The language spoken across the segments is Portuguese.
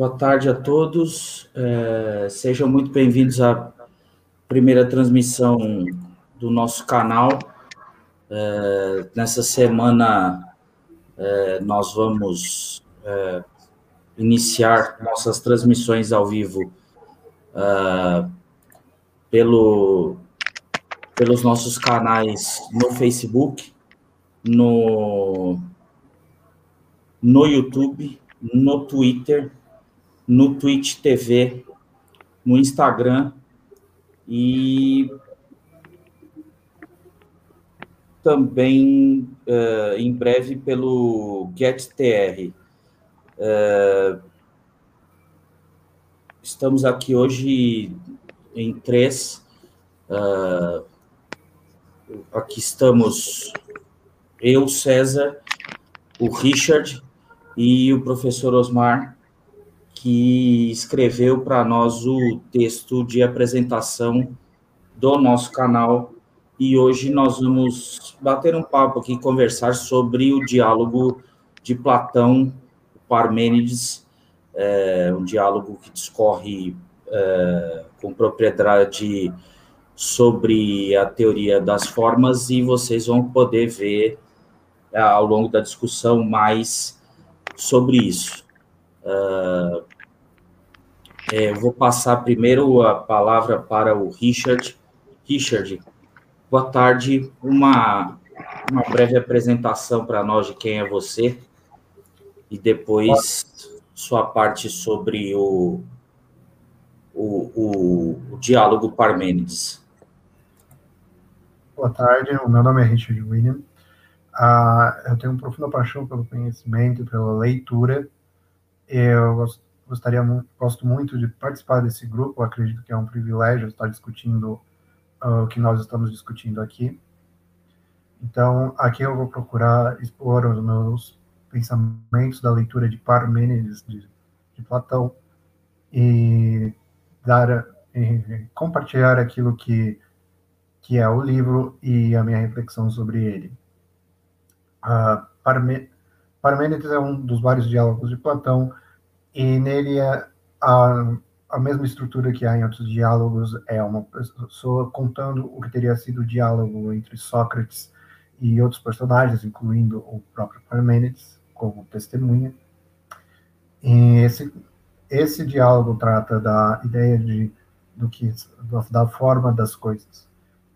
Boa tarde a todos. É, sejam muito bem-vindos à primeira transmissão do nosso canal. É, nessa semana, é, nós vamos é, iniciar nossas transmissões ao vivo é, pelo, pelos nossos canais no Facebook, no, no YouTube, no Twitter, no Twitch TV, no Instagram e também uh, em breve pelo GetTR. Uh, estamos aqui hoje em três. Uh, aqui estamos eu, César, o Richard e o professor Osmar, que escreveu para nós o texto de apresentação do nosso canal. E hoje nós vamos bater um papo aqui, conversar sobre o diálogo de Platão, Parmênides, é, um diálogo que discorre é, com propriedade sobre a teoria das formas e vocês vão poder ver é, ao longo da discussão mais sobre isso. Uh, é, eu vou passar primeiro a palavra para o Richard. Richard, boa tarde. Uma, uma breve apresentação para nós de quem é você e depois sua parte sobre o, o, o, o diálogo Parmênides. Boa tarde, o meu nome é Richard William. Uh, eu tenho uma profunda paixão pelo conhecimento, pela leitura. Eu gostaria, gosto muito de participar desse grupo. Acredito que é um privilégio estar discutindo uh, o que nós estamos discutindo aqui. Então, aqui eu vou procurar expor os meus pensamentos da leitura de Parmênides, de, de Platão, e dar, e compartilhar aquilo que que é o livro e a minha reflexão sobre ele. Uh, Parmênides é um dos vários diálogos de Platão, e nele é a, a mesma estrutura que há em outros diálogos, é uma pessoa contando o que teria sido o diálogo entre Sócrates e outros personagens, incluindo o próprio Parmênides, como testemunha. E esse, esse diálogo trata da ideia de, do que, da forma das coisas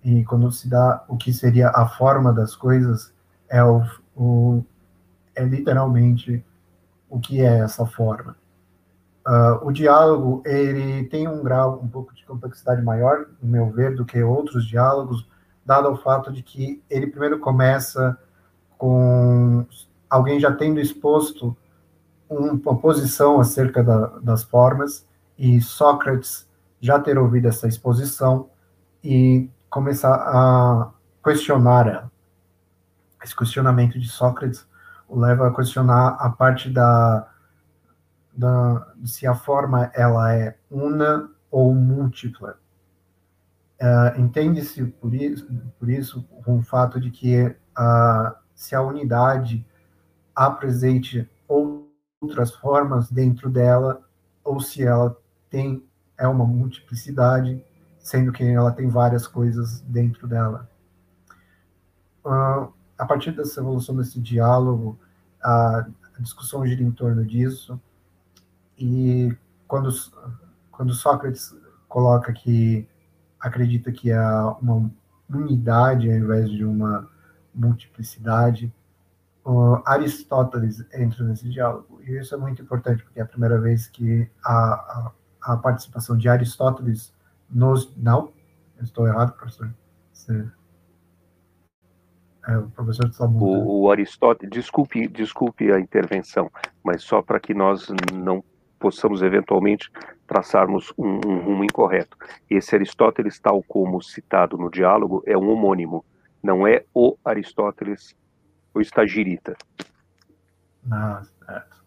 e quando se dá o que seria a forma das coisas, é, o, o é literalmente o que é essa forma. Uh, o diálogo ele tem um grau um pouco de complexidade maior, no meu ver, do que outros diálogos, dado o fato de que ele primeiro começa com alguém já tendo exposto uma posição acerca da, das formas e Sócrates já ter ouvido essa exposição e começar a questionar ela. Esse questionamento de Sócrates leva a questionar a parte da, da se a forma ela é una ou múltipla. Uh, Entende-se por isso, por isso com o fato de que uh, se a unidade apresente outras formas dentro dela, ou se ela tem é uma multiplicidade, sendo que ela tem várias coisas dentro dela. Uh, a partir dessa evolução desse diálogo, a, discussão gira em torno disso, e quando, quando Sócrates coloca que acredita que há uma unidade ao invés de uma multiplicidade, Aristóteles entra nesse diálogo. E isso é muito importante, porque é a primeira vez que a, a, a participação de Aristóteles nos. Não? estou errado, professor? Você... É, o professor está o, o Aristóteles, desculpe, desculpe a intervenção, mas só para que nós não possamos eventualmente traçarmos um, um, rumo incorreto. Esse Aristóteles, tal como citado no diálogo, é um homônimo, não é o Aristóteles, o estagirita. Ah, certo.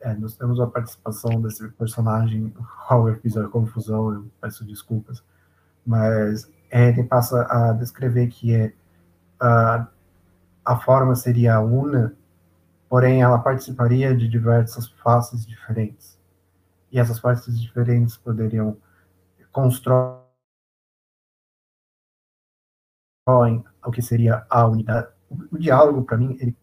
É, nós temos a participação desse personagem, qual eu fiz a confusão, eu peço desculpas, mas é, ele passa a descrever que é, a, a forma seria una, porém ela participaria de diversas faces diferentes. e essas partes diferentes poderiam construir o que seria a unidade. O, diálogo, para mim, ele,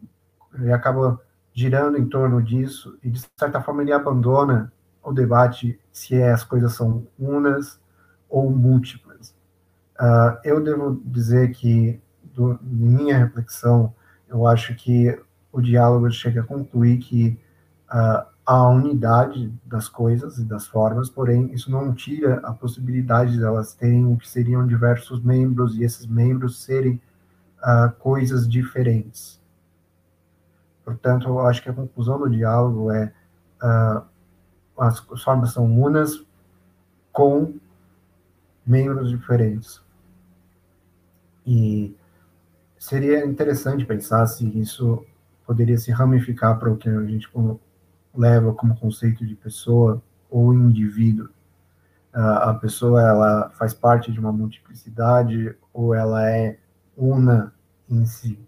ele acaba girando em torno disso e, de certa forma, ele abandona o debate se as coisas são unas ou múltiplas. Uh, eu devo dizer que, do, minha reflexão, eu acho que o diálogo chega a concluir que uh, há unidade das coisas e das formas, porém, isso não tira a possibilidade de elas terem o que seriam diversos membros e esses membros serem uh, coisas diferentes. Portanto, eu acho que a conclusão do diálogo é uh, as formas são unas com membros diferentes. E seria interessante pensar se isso poderia se ramificar para o que a gente leva como conceito de pessoa ou indivíduo. A pessoa ela faz parte de uma multiplicidade ou ela é una em si.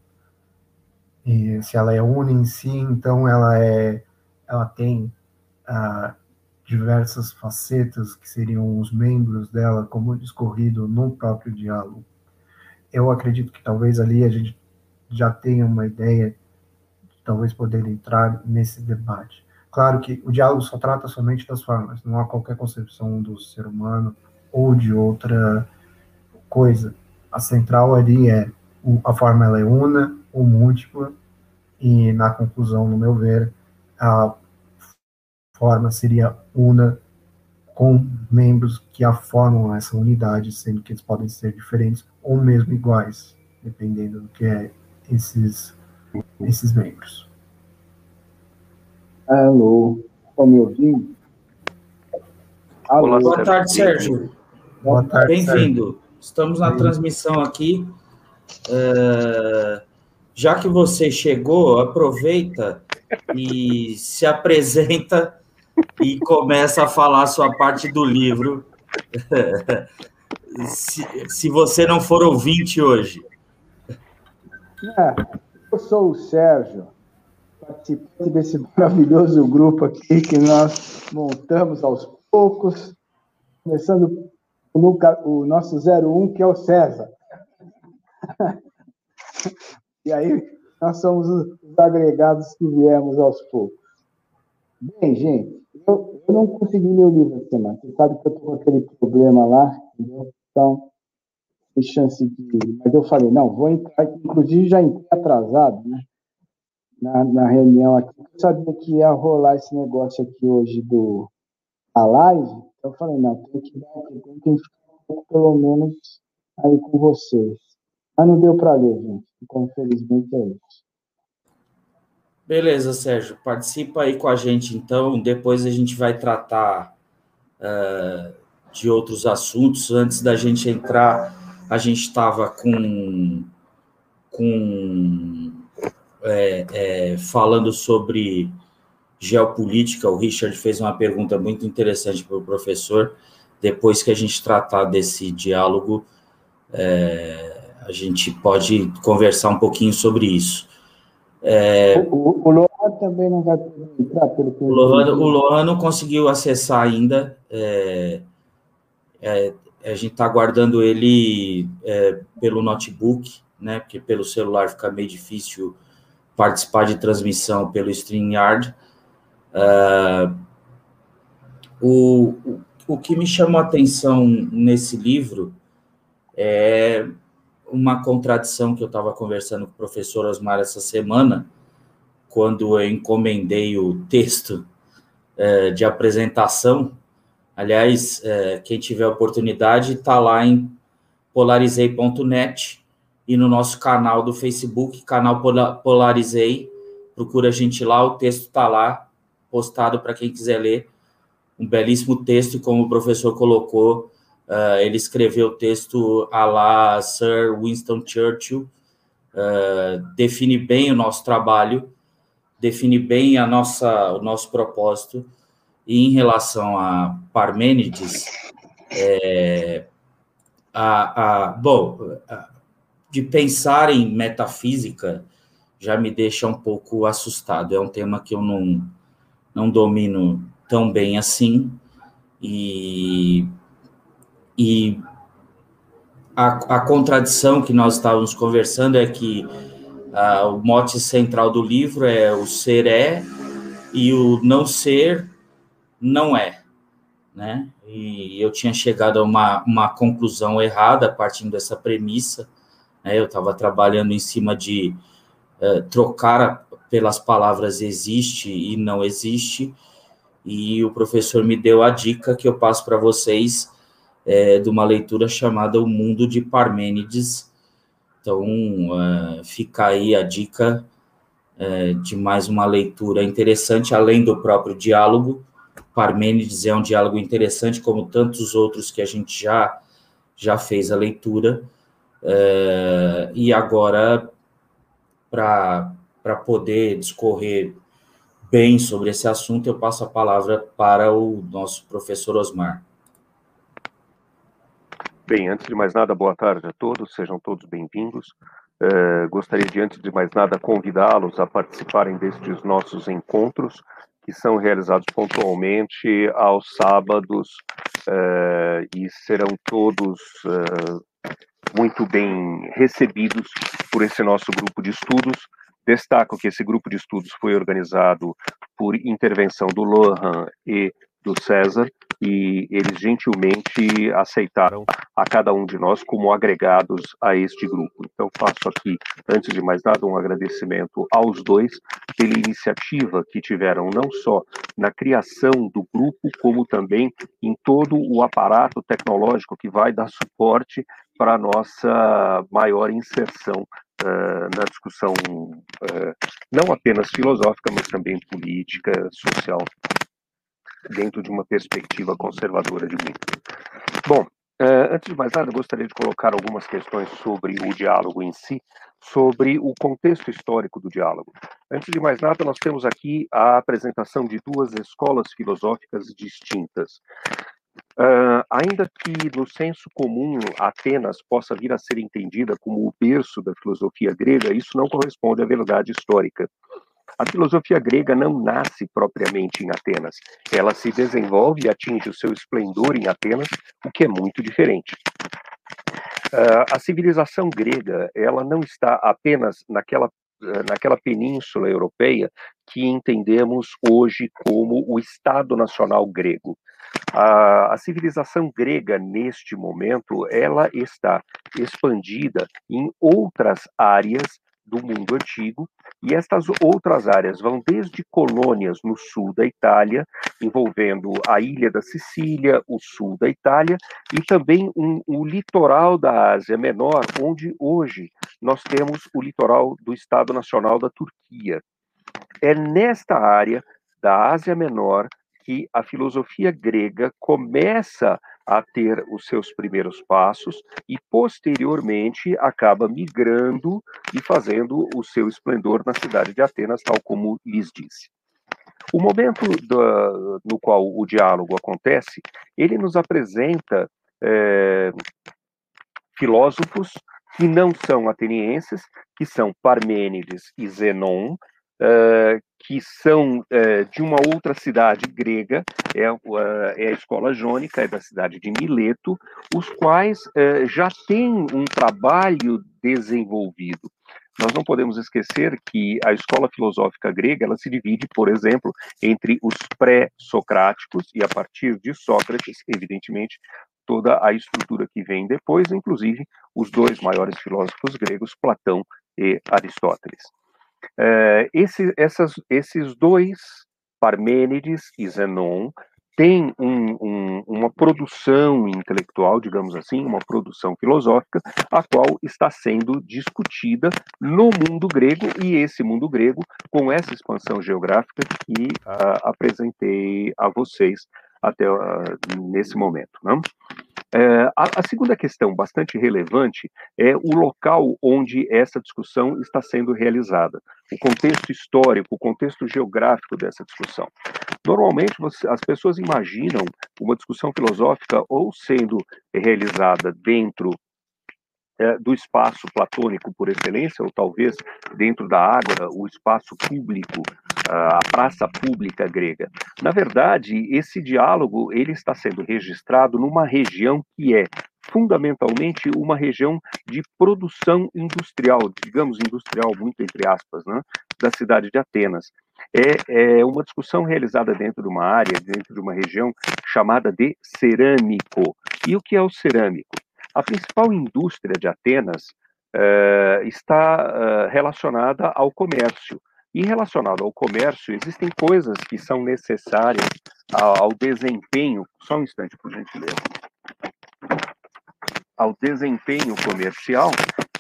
E se ela é una em si, então ela é, ela tem diversas facetas que seriam os membros dela, como discorrido no próprio diálogo. Eu acredito que talvez ali a gente já tenha uma ideia de talvez poder entrar nesse debate. Claro que o diálogo só trata somente das formas, não há qualquer concepção do ser humano ou de outra coisa. A central ali é a forma ela é una ou múltipla e na conclusão, no meu ver, a forma seria una com membros que a formam essa unidade, sendo que eles podem ser diferentes ou mesmo iguais, dependendo do que é esses, esses membros. Alô, estão me ouvindo? Alô. Boa tarde, Sérgio. Boa tarde, Bem-vindo. Estamos na transmissão aqui. Uh, já que você chegou, aproveita e se apresenta e começa a falar a sua parte do livro. se, se você não for ouvinte hoje. É, eu sou o Sérgio, participante desse maravilhoso grupo aqui que nós montamos aos poucos, começando o, o nosso 01, que é o César. e aí, nós somos os agregados que viemos aos poucos. Bem, gente, eu, eu não consegui ler o livro essa semana. Você sabe que eu estou com aquele problema lá, entendeu? Então, tem chance de. Mas eu falei, não, vou entrar. Inclusive, já entrei atrasado, né? Na, na reunião aqui. Eu sabia que ia rolar esse negócio aqui hoje do a live. Então, eu falei, não, tem que dar, tem que ficar pelo menos aí com vocês. Mas não deu para ler, gente. Então, infelizmente, é isso. Beleza, Sérgio. Participa aí com a gente, então. Depois a gente vai tratar uh, de outros assuntos. Antes da gente entrar, a gente estava com, com é, é, falando sobre geopolítica. O Richard fez uma pergunta muito interessante para o professor. Depois que a gente tratar desse diálogo, é, a gente pode conversar um pouquinho sobre isso. É, o, o, Lohan também não vai entrar pelo que o Lohan, o Lohan não conseguiu acessar ainda. É, é, a gente está aguardando ele é, pelo notebook, né? Porque pelo celular fica meio difícil participar de transmissão pelo StreamYard. Uh, o, o, o que me chamou a atenção nesse livro é uma contradição que eu estava conversando com o professor Osmar essa semana, quando eu encomendei o texto é, de apresentação. Aliás, é, quem tiver oportunidade, está lá em polarizei.net e no nosso canal do Facebook, canal Polarizei. Procura a gente lá, o texto está lá, postado para quem quiser ler. Um belíssimo texto, como o professor colocou, Uh, ele escreveu o texto a lá Sir Winston Churchill, uh, define bem o nosso trabalho, define bem a nossa, o nosso propósito, e em relação a Parmênides, é, a, a, bom, a, de pensar em metafísica já me deixa um pouco assustado, é um tema que eu não, não domino tão bem assim, e, e a, a contradição que nós estávamos conversando é que ah, o mote central do livro é o ser é e o não ser não é, né? E eu tinha chegado a uma, uma conclusão errada partindo dessa premissa, né? Eu estava trabalhando em cima de uh, trocar pelas palavras existe e não existe, e o professor me deu a dica que eu passo para vocês é, de uma leitura chamada O Mundo de Parmênides. Então, uh, fica aí a dica uh, de mais uma leitura interessante, além do próprio diálogo. Parmênides é um diálogo interessante, como tantos outros que a gente já, já fez a leitura. Uh, e agora, para poder discorrer bem sobre esse assunto, eu passo a palavra para o nosso professor Osmar. Bem, antes de mais nada, boa tarde a todos, sejam todos bem-vindos. Uh, gostaria de, antes de mais nada, convidá-los a participarem destes nossos encontros, que são realizados pontualmente aos sábados uh, e serão todos uh, muito bem recebidos por esse nosso grupo de estudos. Destaco que esse grupo de estudos foi organizado por intervenção do Lohan e do César, e eles gentilmente aceitaram a cada um de nós como agregados a este grupo. Então, faço aqui, antes de mais nada, um agradecimento aos dois pela iniciativa que tiveram, não só na criação do grupo, como também em todo o aparato tecnológico que vai dar suporte para a nossa maior inserção Uh, na discussão uh, não apenas filosófica, mas também política, social dentro de uma perspectiva conservadora de mundo. Bom, uh, antes de mais nada, gostaria de colocar algumas questões sobre o diálogo em si, sobre o contexto histórico do diálogo. Antes de mais nada, nós temos aqui a apresentação de duas escolas filosóficas distintas. Uh, ainda que no senso comum Atenas possa vir a ser entendida como o berço da filosofia grega, isso não corresponde à verdade histórica. A filosofia grega não nasce propriamente em Atenas. Ela se desenvolve e atinge o seu esplendor em Atenas, o que é muito diferente. Uh, a civilização grega, ela não está apenas naquela uh, naquela península europeia que entendemos hoje como o Estado Nacional grego. A, a, civilização grega, neste momento, ela está expandida em outras áreas do mundo antigo, e estas outras áreas vão desde colônias no sul da Itália, envolvendo a ilha da Sicília, o sul da Itália, e também um, o litoral da Ásia Menor, onde hoje nós temos o litoral do Estado Nacional da Turquia. É nesta área da Ásia Menor que a filosofia grega começa a ter os seus primeiros passos e, posteriormente, acaba migrando e fazendo o seu esplendor na cidade de Atenas, tal como lhes disse. O momento do, no qual o diálogo acontece, ele nos apresenta é, filósofos que não são atenienses, que são Parmênides e Zenon, uh, que são uh, de uma outra cidade grega, é, uh, é, a escola jônica, é da cidade de Mileto, os quais já têm um trabalho desenvolvido. Nós não podemos esquecer que a escola filosófica grega ela se divide, por exemplo, entre os pré-socráticos e a partir de Sócrates, evidentemente, toda a estrutura que vem depois, inclusive os dois maiores filósofos gregos, Platão e Aristóteles. É, esse, essas, esses dois, Parmênides e Zenon, têm um, um, uma produção intelectual, digamos assim, uma produção filosófica, a qual está sendo discutida no mundo grego, e esse mundo grego, com essa expansão geográfica que uh, apresentei a vocês até uh, nesse momento. Não? É, a, a, segunda questão, bastante relevante, é o local onde essa discussão está sendo realizada, o contexto histórico, o contexto geográfico dessa discussão. Normalmente, você, as pessoas imaginam uma discussão filosófica ou sendo realizada dentro é, do espaço platônico por excelência, ou talvez dentro da água, o espaço público a praça pública grega. Na verdade, esse diálogo ele está sendo registrado numa região que é fundamentalmente uma região de produção industrial, digamos industrial muito entre aspas, né, da cidade de Atenas. É, é uma discussão realizada dentro de uma área, dentro de uma região chamada de cerâmico. E o que é o cerâmico? A principal indústria de Atenas uh, está uh, relacionada ao comércio. E relacionado ao comércio, existem coisas que são necessárias ao, desempenho. Só um instante, por gentileza. Ao desempenho comercial,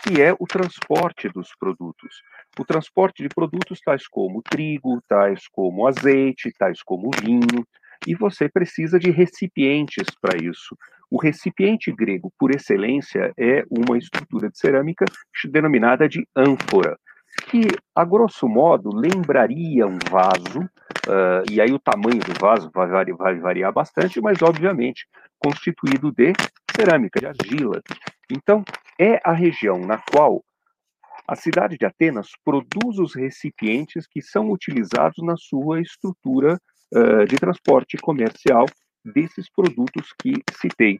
que é o transporte dos produtos. O transporte de produtos tais como trigo, tais como azeite, tais como vinho, e você precisa de recipientes para isso. O recipiente grego, por excelência, é uma estrutura de cerâmica denominada de ânfora, que, a grosso modo, lembraria um vaso, uh, e aí o tamanho do vaso vai, variar, vai variar bastante, mas, obviamente, constituído de cerâmica, de argila. Então, é a região na qual a cidade de Atenas produz os recipientes que são utilizados na sua estrutura uh, de transporte comercial desses produtos que citei.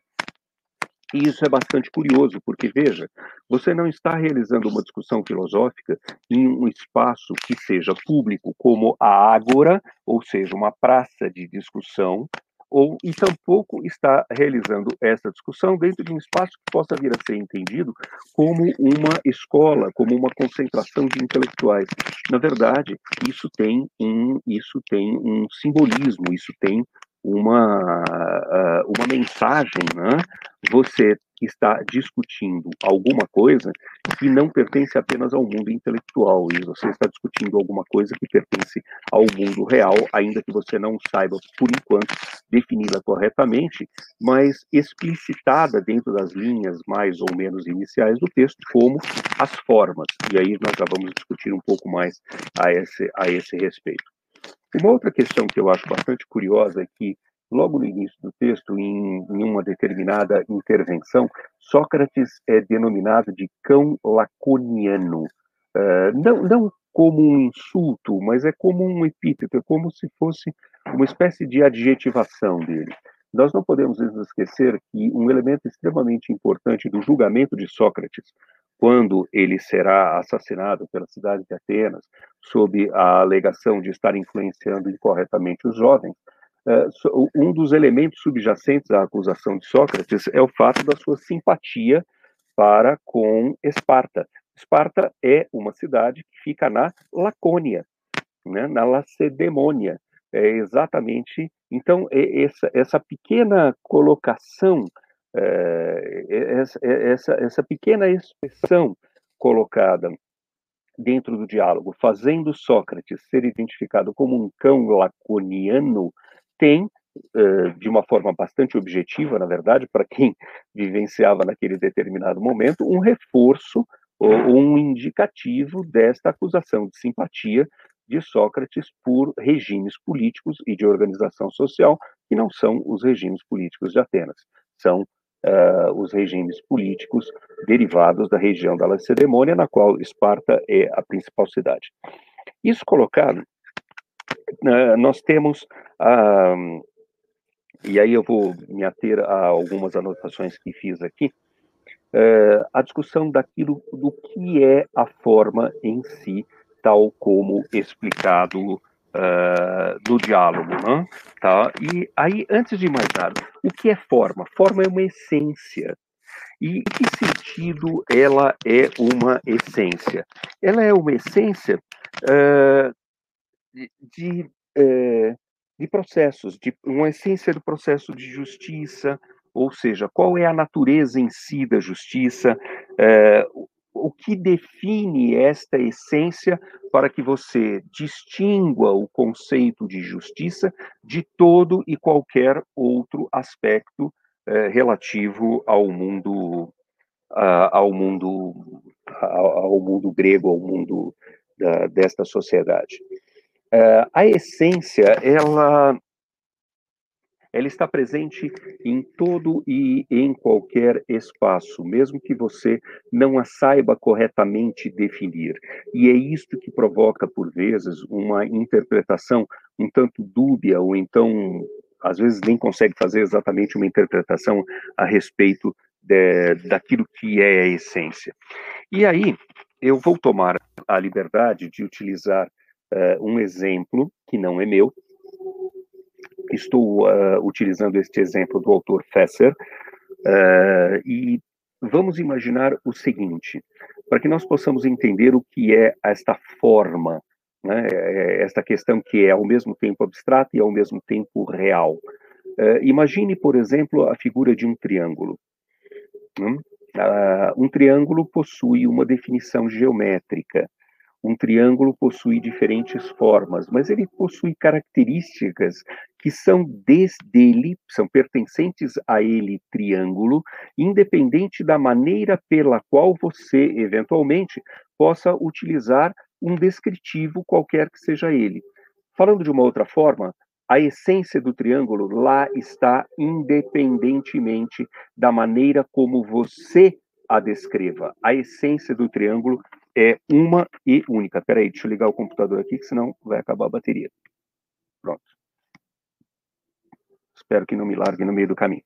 E isso é bastante curioso, porque, veja, você não está realizando uma discussão filosófica em um espaço que seja público, como a Ágora, ou seja, uma praça de discussão, ou e tampouco está realizando essa discussão dentro de um espaço que possa vir a ser entendido como uma escola, como uma concentração de intelectuais. Na verdade, isso tem um isso tem um simbolismo, isso tem uma, ah, uma mensagem, né? Você está discutindo alguma coisa que não pertence apenas ao mundo intelectual, e você está discutindo alguma coisa que pertence ao mundo real, ainda que você não saiba, por enquanto, defini-la corretamente, mas explicitada dentro das linhas mais ou menos iniciais do texto, como as formas. E aí nós já vamos discutir um pouco mais a esse, a esse respeito. Uma outra questão que eu acho bastante curiosa é que, logo no início do texto, em, em uma determinada intervenção, Sócrates é denominado de cão laconiano. Uh, não, não como um insulto, mas é como um epíteto, é como se fosse uma espécie de adjetivação dele. Nós não podemos esquecer que um elemento extremamente importante do julgamento de Sócrates quando ele será assassinado pela cidade de Atenas, sob a alegação de estar influenciando incorretamente os jovens, eh, um dos elementos subjacentes à acusação de Sócrates é o fato da sua simpatia para com Esparta. Esparta é uma cidade que fica na Lacônia, né, na Lacedemônia. É exatamente. Então, essa, essa pequena colocação é, essa, essa, essa pequena expressão colocada dentro do diálogo, fazendo Sócrates ser identificado como um cão laconiano, tem, de uma forma bastante objetiva, na verdade, para quem vivenciava naquele determinado momento, um reforço ou um indicativo desta acusação de simpatia de Sócrates por regimes políticos e de organização social que não são os regimes políticos de Atenas, são uh, os regimes políticos derivados da região da Lacedemônia, na qual Esparta é a principal cidade. Isso colocado, uh, nós temos, uh, e aí eu vou me ater a algumas anotações que fiz aqui, eh, a discussão daquilo do que é a forma em si, tal como explicado uh, do diálogo, né? tá? E aí, antes de mais nada, o que é forma? Forma é uma essência. E em que sentido ela é uma essência? Ela é uma essência uh, de, de, uh, de processos, de uma essência do processo de justiça, ou seja, qual é a natureza em si da justiça, o que define esta essência para que você distingua o conceito de justiça de todo e qualquer outro aspecto eh, relativo ao mundo ao mundo ao, mundo grego, ao mundo da, desta sociedade. Eh, a essência, ela ela está presente em todo e em qualquer espaço, mesmo que você não a saiba corretamente definir. E é isto que provoca, por vezes, uma interpretação um tanto dúbia, ou então, às vezes, nem consegue fazer exatamente uma interpretação a respeito de, daquilo que é a essência. E aí, eu vou tomar a liberdade de utilizar uh, um exemplo que não é meu, Estou uh, utilizando este exemplo do autor Fesser, uh, e vamos imaginar o seguinte, para que nós possamos entender o que é esta forma, né, é, esta questão que é ao mesmo tempo abstrata e ao mesmo tempo real. Uh, imagine, por exemplo, a figura de um triângulo. Hum? um triângulo possui uma definição geométrica, um triângulo possui diferentes formas, mas ele possui características que são desde são pertencentes a ele, triângulo, independente da maneira pela qual você, eventualmente, possa utilizar um descritivo qualquer que seja ele. Falando de uma outra forma, a essência do triângulo lá está independentemente da maneira como você a descreva. A essência do triângulo é uma e única. Peraí, deixa eu ligar o computador aqui, que senão vai acabar a bateria. Pronto. Espero que não me largue no meio do caminho.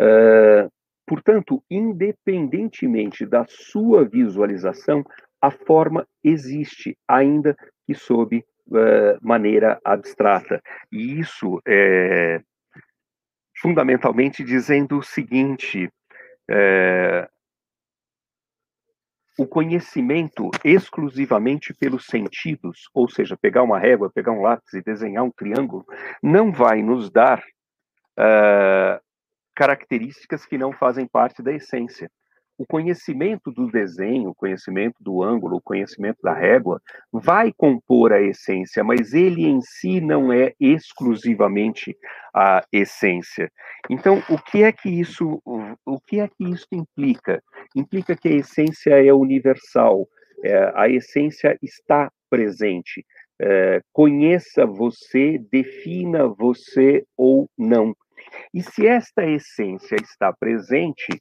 Uh, portanto, independentemente da sua visualização, a forma existe, ainda que sob uh, maneira abstrata. E isso é fundamentalmente dizendo o seguinte: é, o conhecimento exclusivamente pelos sentidos, ou seja, pegar uma régua, pegar um lápis e desenhar um triângulo, não vai nos dar uh, características que não fazem parte da essência o conhecimento do desenho, o conhecimento do ângulo, o conhecimento da régua, vai compor a essência, mas ele em si não é exclusivamente a essência. Então, o que é que isso, o que é que isso implica? Implica que a essência é universal, é, a essência está presente. É, conheça você, defina você ou não. E se esta essência está presente,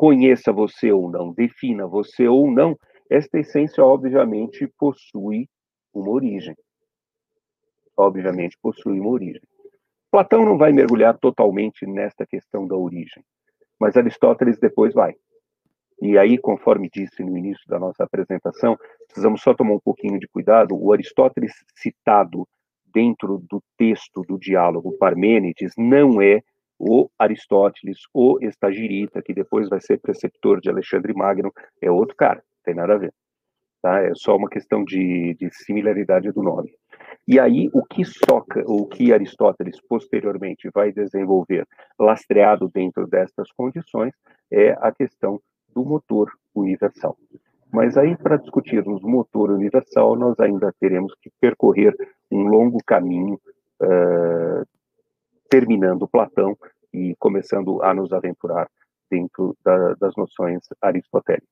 conheça você ou não, defina você ou não, esta essência, obviamente, possui uma origem. Obviamente, possui uma origem. Platão não vai mergulhar totalmente nesta questão da origem, mas Aristóteles depois vai. E aí, conforme disse no início da nossa apresentação, precisamos só tomar um pouquinho de cuidado. O Aristóteles citado dentro do texto do diálogo Parmênides não é o Aristóteles, o Estagirita, que depois vai ser preceptor de Alexandre Magno, é outro cara, tem nada a ver. Tá? É só uma questão de, de similaridade do nome. E aí, o que Soca, o que Aristóteles posteriormente vai desenvolver, lastreado dentro destas condições, é a questão do motor universal. Mas aí, para discutirmos motor universal, nós ainda teremos que percorrer um longo caminho uh, terminando Platão e começando a nos aventurar dentro da, das noções aristotélicas.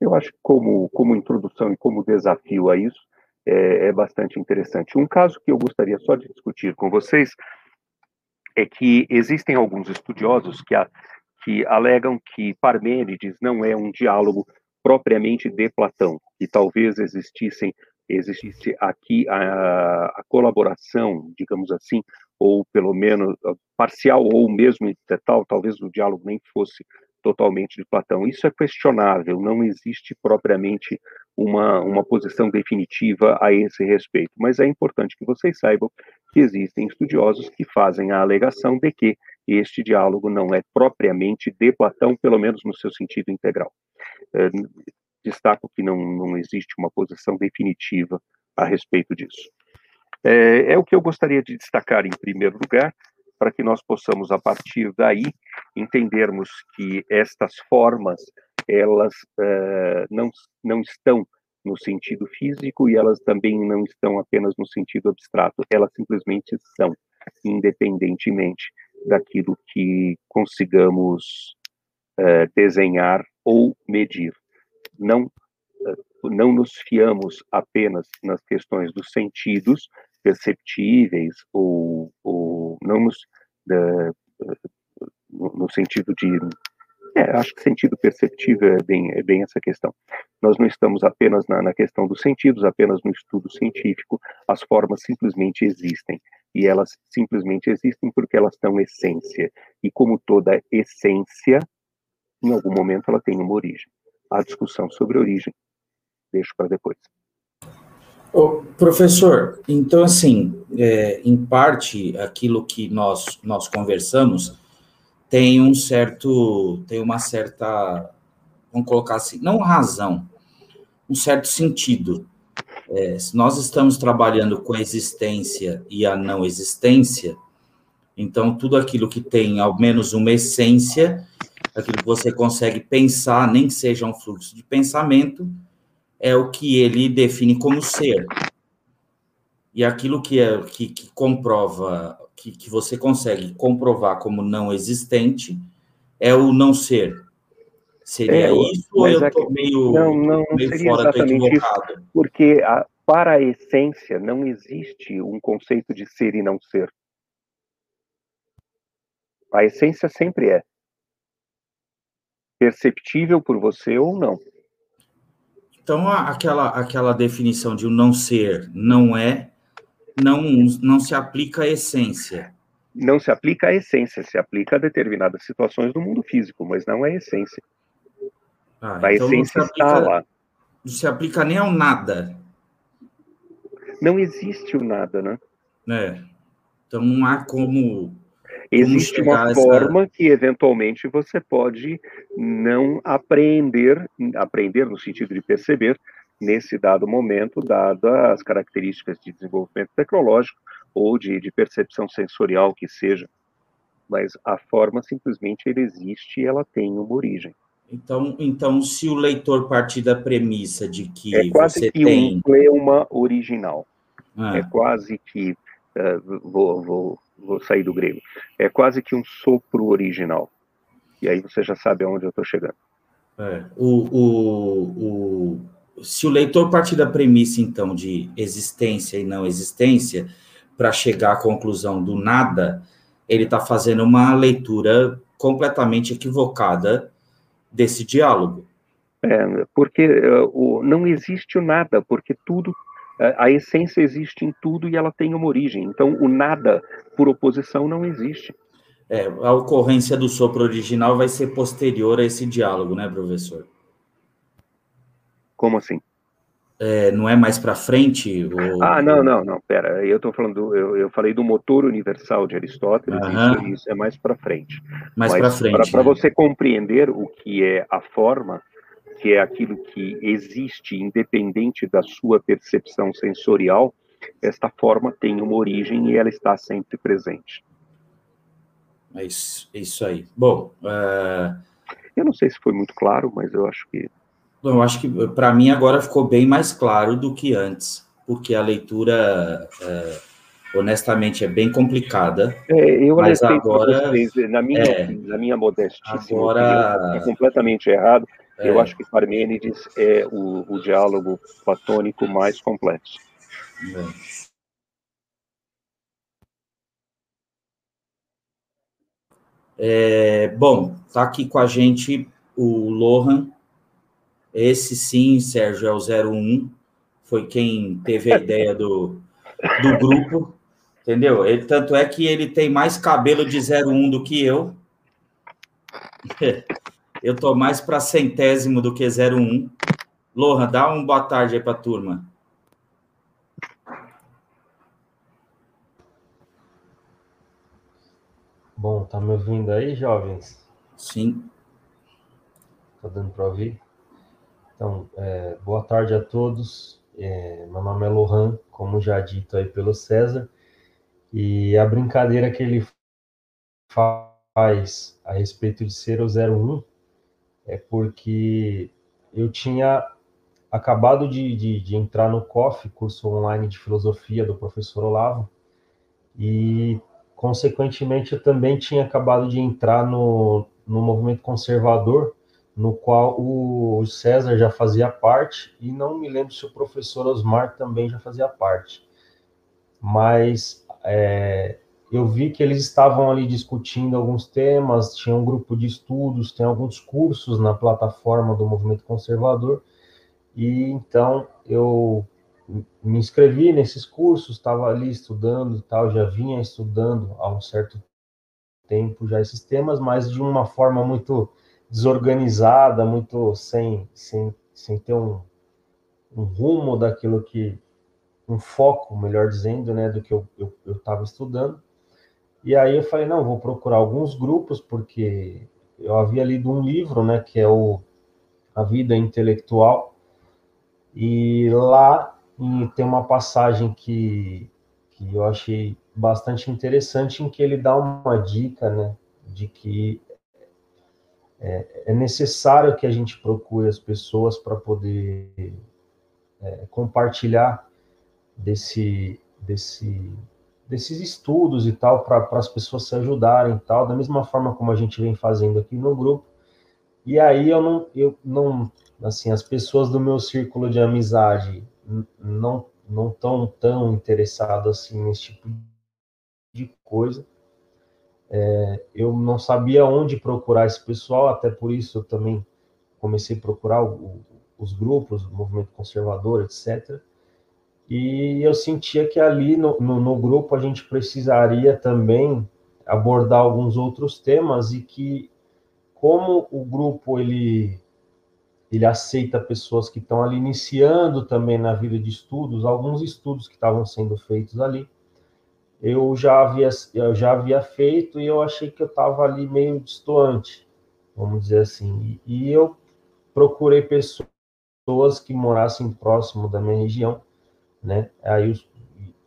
Eu acho que como, como introdução e como desafio a isso, é, é bastante interessante. Um caso que eu gostaria só de discutir com vocês é que existem alguns estudiosos que, a, que alegam que Parmênides não é um diálogo propriamente de Platão, que talvez existissem existisse aqui a, a colaboração, digamos assim, ou pelo menos ah, parcial ou mesmo tal, talvez o diálogo nem fosse totalmente de Platão. Isso é questionável, não existe propriamente uma, uma posição definitiva a esse respeito, mas é importante que vocês saibam que existem estudiosos que fazem a alegação de que este diálogo não é propriamente de Platão, pelo menos no seu sentido integral. É, destaco que não, não existe uma posição definitiva a respeito disso. É, é o que eu gostaria de destacar em primeiro lugar, para que nós possamos, a partir daí, entendermos que estas formas, elas uh, não, não estão no sentido físico e elas também não estão apenas no sentido abstrato, elas simplesmente são, independentemente daquilo que consigamos uh, desenhar ou medir. Não, uh, não nos fiamos apenas nas questões dos sentidos, perceptíveis ou, ou não nos, no, no sentido de é, acho que sentido perceptível é bem, é bem essa questão. Nós não estamos apenas na, na, questão dos sentidos, apenas no estudo científico, as formas simplesmente existem. E elas simplesmente existem porque elas têm essência. E como toda essência, em algum momento ela tem uma origem. A discussão sobre origem, deixo para depois. Ô, professor, então, assim, é, em parte, aquilo que nós, nós conversamos tem um certo, tem uma certa, vamos colocar assim, não razão, um certo sentido. É, se nós estamos trabalhando com a existência e a não existência, então tudo aquilo que tem ao menos uma essência, aquilo que você consegue pensar, nem que seja um fluxo de pensamento, é o que ele define como ser. E aquilo que, é, que, que comprova que, que você consegue comprovar como não existente é o não ser. Seria é, isso ou eu estou é meio, não, não, meio seria fora, exatamente isso, porque a, para a essência não existe um conceito de ser e não ser. A essência sempre é perceptível por você ou não. Então, aquela, aquela definição de o um não ser não é não, não se aplica à essência. Não se aplica à essência, se aplica a determinadas situações do mundo físico, mas não à essência. Ah, a então essência aplica, está lá. Não se aplica nem ao nada. Não existe o nada, né? É. Então não há como. Existe uma forma essa... que eventualmente você pode não aprender, aprender no sentido de perceber, nesse dado momento, dadas as características de desenvolvimento tecnológico ou de, de percepção sensorial que seja. Mas a forma simplesmente ele existe e ela tem uma origem. Então, então, se o leitor partir da premissa de que é quase você que tem... um pleuma original, ah. é quase que uh, vou, vou, vou sair do grego, é quase que um sopro original. E aí você já sabe aonde eu estou chegando. É. O, o, o, se o leitor partir da premissa, então, de existência e não existência, para chegar à conclusão do nada, ele está fazendo uma leitura completamente equivocada desse diálogo. É, porque uh, não existe o nada, porque tudo, a essência existe em tudo e ela tem uma origem. Então, o nada, por oposição, não existe. É, a ocorrência do sopro original vai ser posterior a esse diálogo, né, professor? Como assim? É, não é mais para frente? Ou... Ah, não, não, não, pera. Eu estou falando, eu, eu falei do motor universal de Aristóteles, isso, isso, é mais para frente. Mais para frente. Para né? você compreender o que é a forma, que é aquilo que existe independente da sua percepção sensorial, esta forma tem uma origem e ela está sempre presente. É isso, é isso aí. Bom, uh... eu não sei se foi muito claro, mas eu acho que eu acho que para mim agora ficou bem mais claro do que antes, porque a leitura, é, honestamente, é bem complicada. É, eu mas agora, vocês, na minha, é, na minha modestíssima agora, opinião, é completamente errado. É, eu acho que Parmênides é o, o diálogo platônico mais complexo. É, bom, está aqui com a gente o Lohan, esse sim, Sérgio, é o 01, foi quem teve a ideia do, do grupo, entendeu? Ele, tanto é que ele tem mais cabelo de 01 do que eu. Eu tô mais para centésimo do que 01. Lohan, dá uma boa tarde aí para a turma. Bom, tá me ouvindo aí, jovens? Sim. Tá dando para ouvir? Então, é, boa tarde a todos. É, meu nome é Lohan, como já dito aí pelo César, e a brincadeira que ele faz a respeito de ser o 01 é porque eu tinha acabado de, de, de entrar no COF, curso online de filosofia do professor Olavo, e consequentemente eu também tinha acabado de entrar no, no movimento conservador no qual o César já fazia parte, e não me lembro se o professor Osmar também já fazia parte. mas é, eu vi que eles estavam ali discutindo alguns temas, tinha um grupo de estudos, tem alguns cursos na plataforma do movimento conservador, e então eu me inscrevi nesses cursos, estava ali estudando e tal, já vinha estudando há um certo tempo já esses temas, mas de uma forma muito desorganizada, muito sem, sem, sem ter um, um rumo daquilo que, um foco, melhor dizendo, né, do que eu estava estudando. E aí eu falei, não, vou procurar alguns grupos, porque eu havia lido um livro, né, que é o A Vida Intelectual, e lá tem uma passagem que, que eu achei bastante interessante, em que ele dá uma dica, né, de que é, é necessário que a gente procure as pessoas para poder é, compartilhar desse, desse, desses estudos e tal, para as pessoas se ajudarem e tal, da mesma forma como a gente vem fazendo aqui no grupo. E aí eu não, eu não, assim, as pessoas do meu círculo de amizade não não tão tão interessadas assim nesse tipo de coisa. É, eu não sabia onde procurar esse pessoal, até por isso eu também comecei a procurar o, os grupos, o movimento conservador, etc. E eu sentia que ali no, no, no, grupo a gente precisaria também abordar alguns outros temas e que como o grupo ele ele aceita pessoas que estão ali iniciando também na vida de estudos, alguns estudos que estavam sendo feitos ali, eu já havia eu já havia feito e eu achei que eu estava ali meio distante, vamos dizer assim. E, e eu procurei pessoas que morassem próximo da minha região, né? Aí eu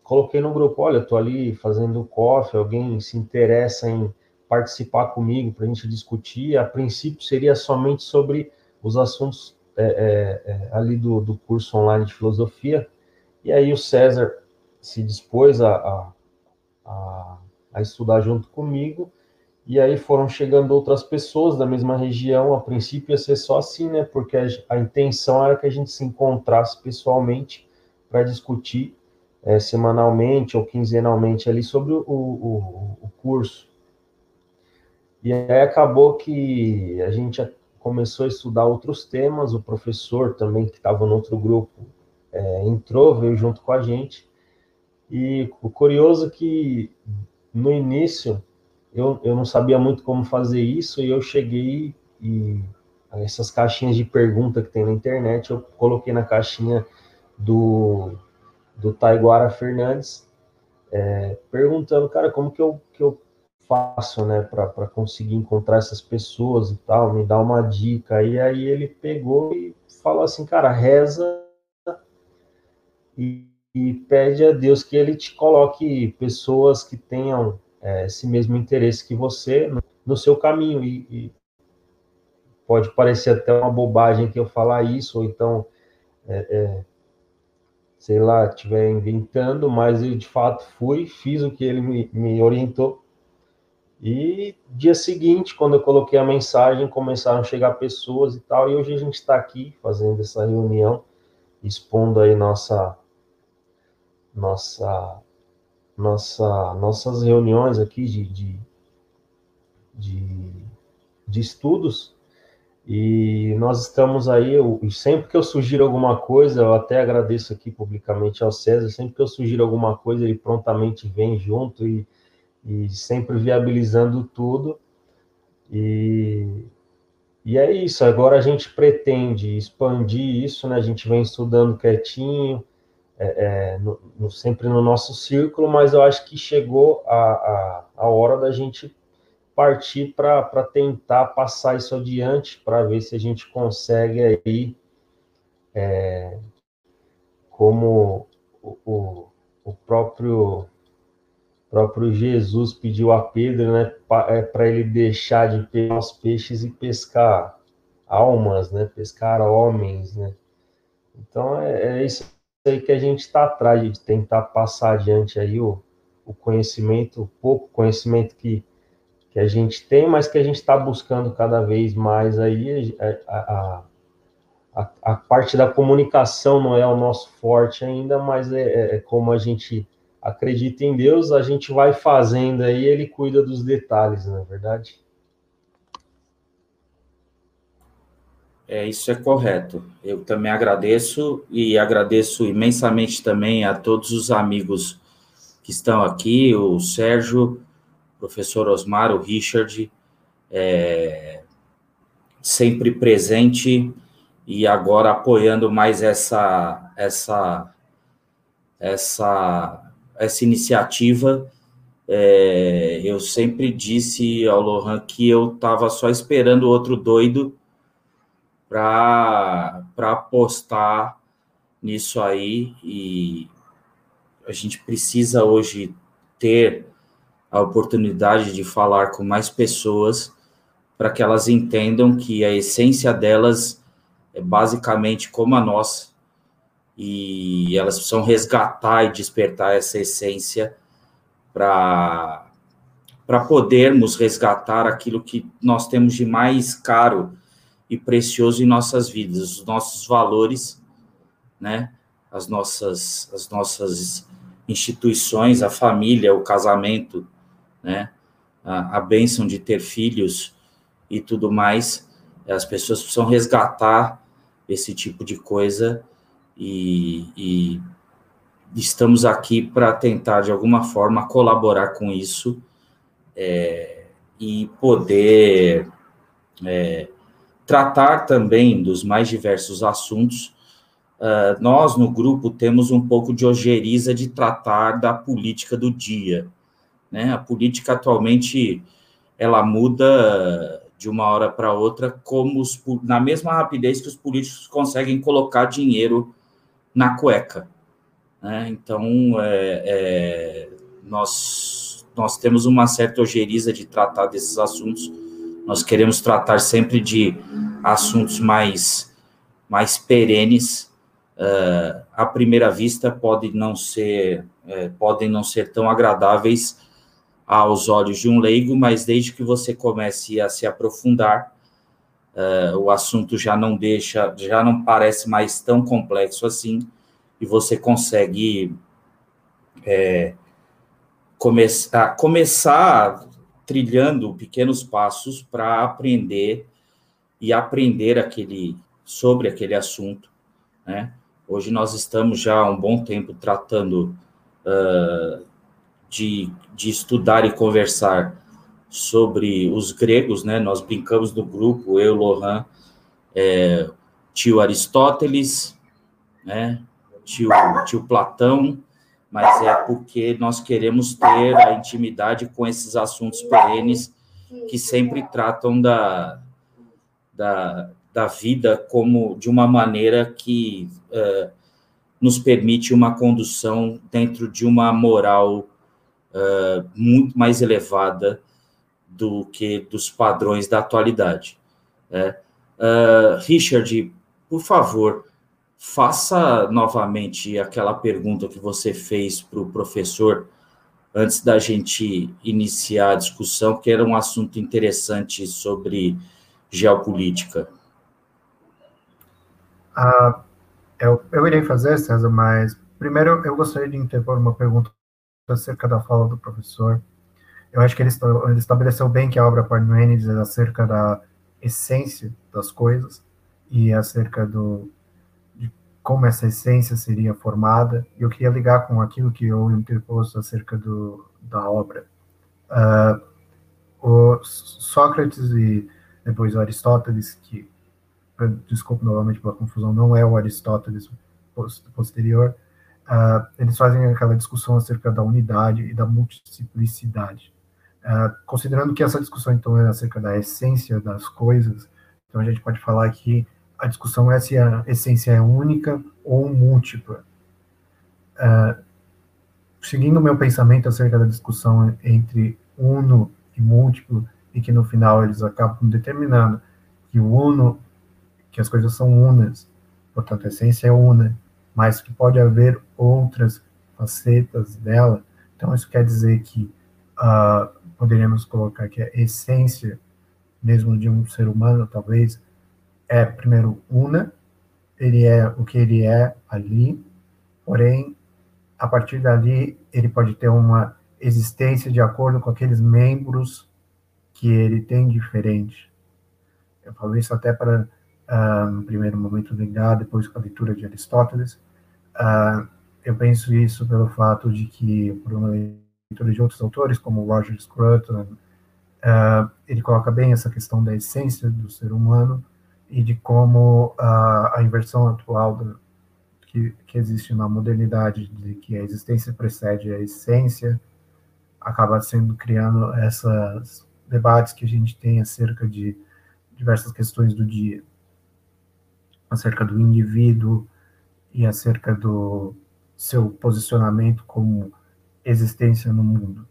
coloquei no grupo, olha, eu tô ali fazendo coffee, alguém se interessa em participar comigo para a gente discutir. A princípio seria somente sobre os assuntos é, é, é, ali do, do curso online de filosofia. E aí o César se dispôs a, a, a, estudar junto comigo e aí foram chegando outras pessoas da mesma região. A princípio ia ser só assim, né? Porque a, a intenção era que a gente se encontrasse pessoalmente para discutir é, semanalmente ou quinzenalmente ali sobre o, o, o, curso. E aí acabou que a gente começou a estudar outros temas. O professor também, que estava no outro grupo, é, entrou, veio junto com a gente. E o curioso é que no início eu, eu não sabia muito como fazer isso e eu cheguei e essas caixinhas de pergunta que tem na internet, eu coloquei na caixinha do, do Taiguara Fernandes, é, perguntando, cara, como que eu, que eu faço, né, para conseguir encontrar essas pessoas e tal, me dá uma dica. E aí ele pegou e falou assim, cara, reza e, e pede a Deus que ele te coloque pessoas que tenham é, esse mesmo interesse que você no, no seu caminho. E, e, pode parecer até uma bobagem que eu falar isso, ou então, é, é, sei lá, estiver inventando, mas eu de fato fui, fiz o que ele me, me orientou. E dia seguinte, quando eu coloquei a mensagem, começaram a chegar pessoas e tal, e hoje a gente está aqui fazendo essa reunião, expondo aí nossa nossa nossa, nossas reuniões aqui de, de, de, de estudos, e nós estamos aí, eu, sempre que eu sugiro alguma coisa, eu até agradeço aqui publicamente ao César, sempre que eu sugiro alguma coisa, ele prontamente vem junto e, e sempre viabilizando tudo. E, e é isso, agora a gente pretende expandir isso, né? A gente vem estudando quietinho, é, é, no, no, sempre no nosso círculo, mas eu acho que chegou a, a, a hora da gente partir para tentar passar isso adiante, para ver se a gente consegue aí, é, como o, o, próprio próprio Jesus pediu a Pedro, né, para é, ele deixar de pegar os peixes e pescar almas, né, pescar homens, né. Então é, é isso aí que a gente está atrás de tentar passar adiante aí o, o conhecimento, o pouco conhecimento que, que a gente tem, mas que a gente está buscando cada vez mais aí. A, a, a, parte da comunicação não é o nosso forte ainda, mas é, é, é como a gente acredita em Deus, a gente vai fazendo aí, ele cuida dos detalhes, não é verdade? É, isso é correto. Eu também agradeço e agradeço imensamente também a todos os amigos que estão aqui, o Sérgio, professor Osmar, o Richard, é, sempre presente e agora apoiando mais essa essa essa essa iniciativa. É, eu sempre disse ao Lohan que eu estava só esperando outro doido para apostar nisso aí e a gente precisa hoje ter a oportunidade de falar com mais pessoas para que elas entendam que a essência delas é basicamente como a nossa e elas precisam resgatar e despertar essa essência para para podermos resgatar aquilo que nós temos de mais caro e precioso em nossas vidas, os nossos valores, né? As nossas, as nossas instituições, a família, o casamento, né? A, a bênção de ter filhos e tudo mais. As pessoas precisam resgatar esse tipo de coisa e, e estamos aqui para tentar, de alguma forma, colaborar com isso é, e poder é, tratar também dos mais diversos assuntos. Uh, nós, no grupo, temos um pouco de ojeriza de tratar da política do dia. Né? A política atualmente ela muda de uma hora para outra, como os, na mesma rapidez que os políticos conseguem colocar dinheiro na cueca. Né? Então, é, é, nós, nós temos uma certa ojeriza de tratar desses assuntos nós queremos tratar sempre de assuntos mais, mais perenes. Uh, à primeira vista, pode não ser, uh, podem não ser tão agradáveis aos olhos de um leigo, mas desde que você comece a se aprofundar, uh, o assunto já não deixa, já não parece mais tão complexo assim, e você consegue é, começar, começar trilhando pequenos passos para aprender e aprender aquele sobre aquele assunto, né? Hoje nós estamos já há um bom tempo tratando uh, de, de estudar e conversar sobre os gregos, né? Nós brincamos no grupo, eu, Lohan, é, tio Aristóteles, né? Tio, tio Platão, mas é porque nós queremos ter a intimidade com esses assuntos perenes que sempre tratam da, da, da vida como de uma maneira que uh, nos permite uma condução dentro de uma moral uh, muito mais elevada do que dos padrões da atualidade. Né? Uh, Richard, por favor, faça novamente aquela pergunta que você fez para o professor antes da gente iniciar a discussão, que era um assunto interessante sobre geopolítica. Ah, eu, eu irei fazer, César, mas primeiro eu gostaria de interpor uma pergunta acerca da fala do professor. Eu acho que ele, ele estabeleceu bem que a obra Parmênides é acerca da essência das coisas e acerca do, como essa essência seria formada, e eu queria ligar com aquilo que eu interposto acerca do, da obra. Uh, Sócrates e depois o Aristóteles, que, desculpe novamente pela confusão, não é o Aristóteles posterior, uh, eles fazem aquela discussão acerca da unidade e da multiplicidade. Uh, considerando que essa discussão, então, é acerca da essência das coisas, então a gente pode falar que a discussão é se a essência é única ou múltipla. Uh, seguindo o meu pensamento acerca da discussão entre uno e múltiplo, e que no final eles acabam determinando que o uno, que as coisas são unas, portanto a essência é una, mas que pode haver outras facetas dela. Então isso quer dizer que uh, poderíamos colocar que a essência, mesmo de um ser humano, talvez, é, primeiro, una, ele é o que ele é ali, porém, a partir dali, ele pode ter uma existência de acordo com aqueles membros que ele tem diferente. Eu falo isso até para, uh, no primeiro momento, ligar, depois com a leitura de Aristóteles. Uh, eu penso isso pelo fato de que, por uma leitura de outros autores, como Roger Scruton, uh, ele coloca bem essa questão da essência do ser humano e de como a inversão atual que, que existe na modernidade, de que a existência precede a essência, acaba sendo criando esses debates que a gente tem acerca de diversas questões do dia, acerca do indivíduo e acerca do seu posicionamento como existência no mundo.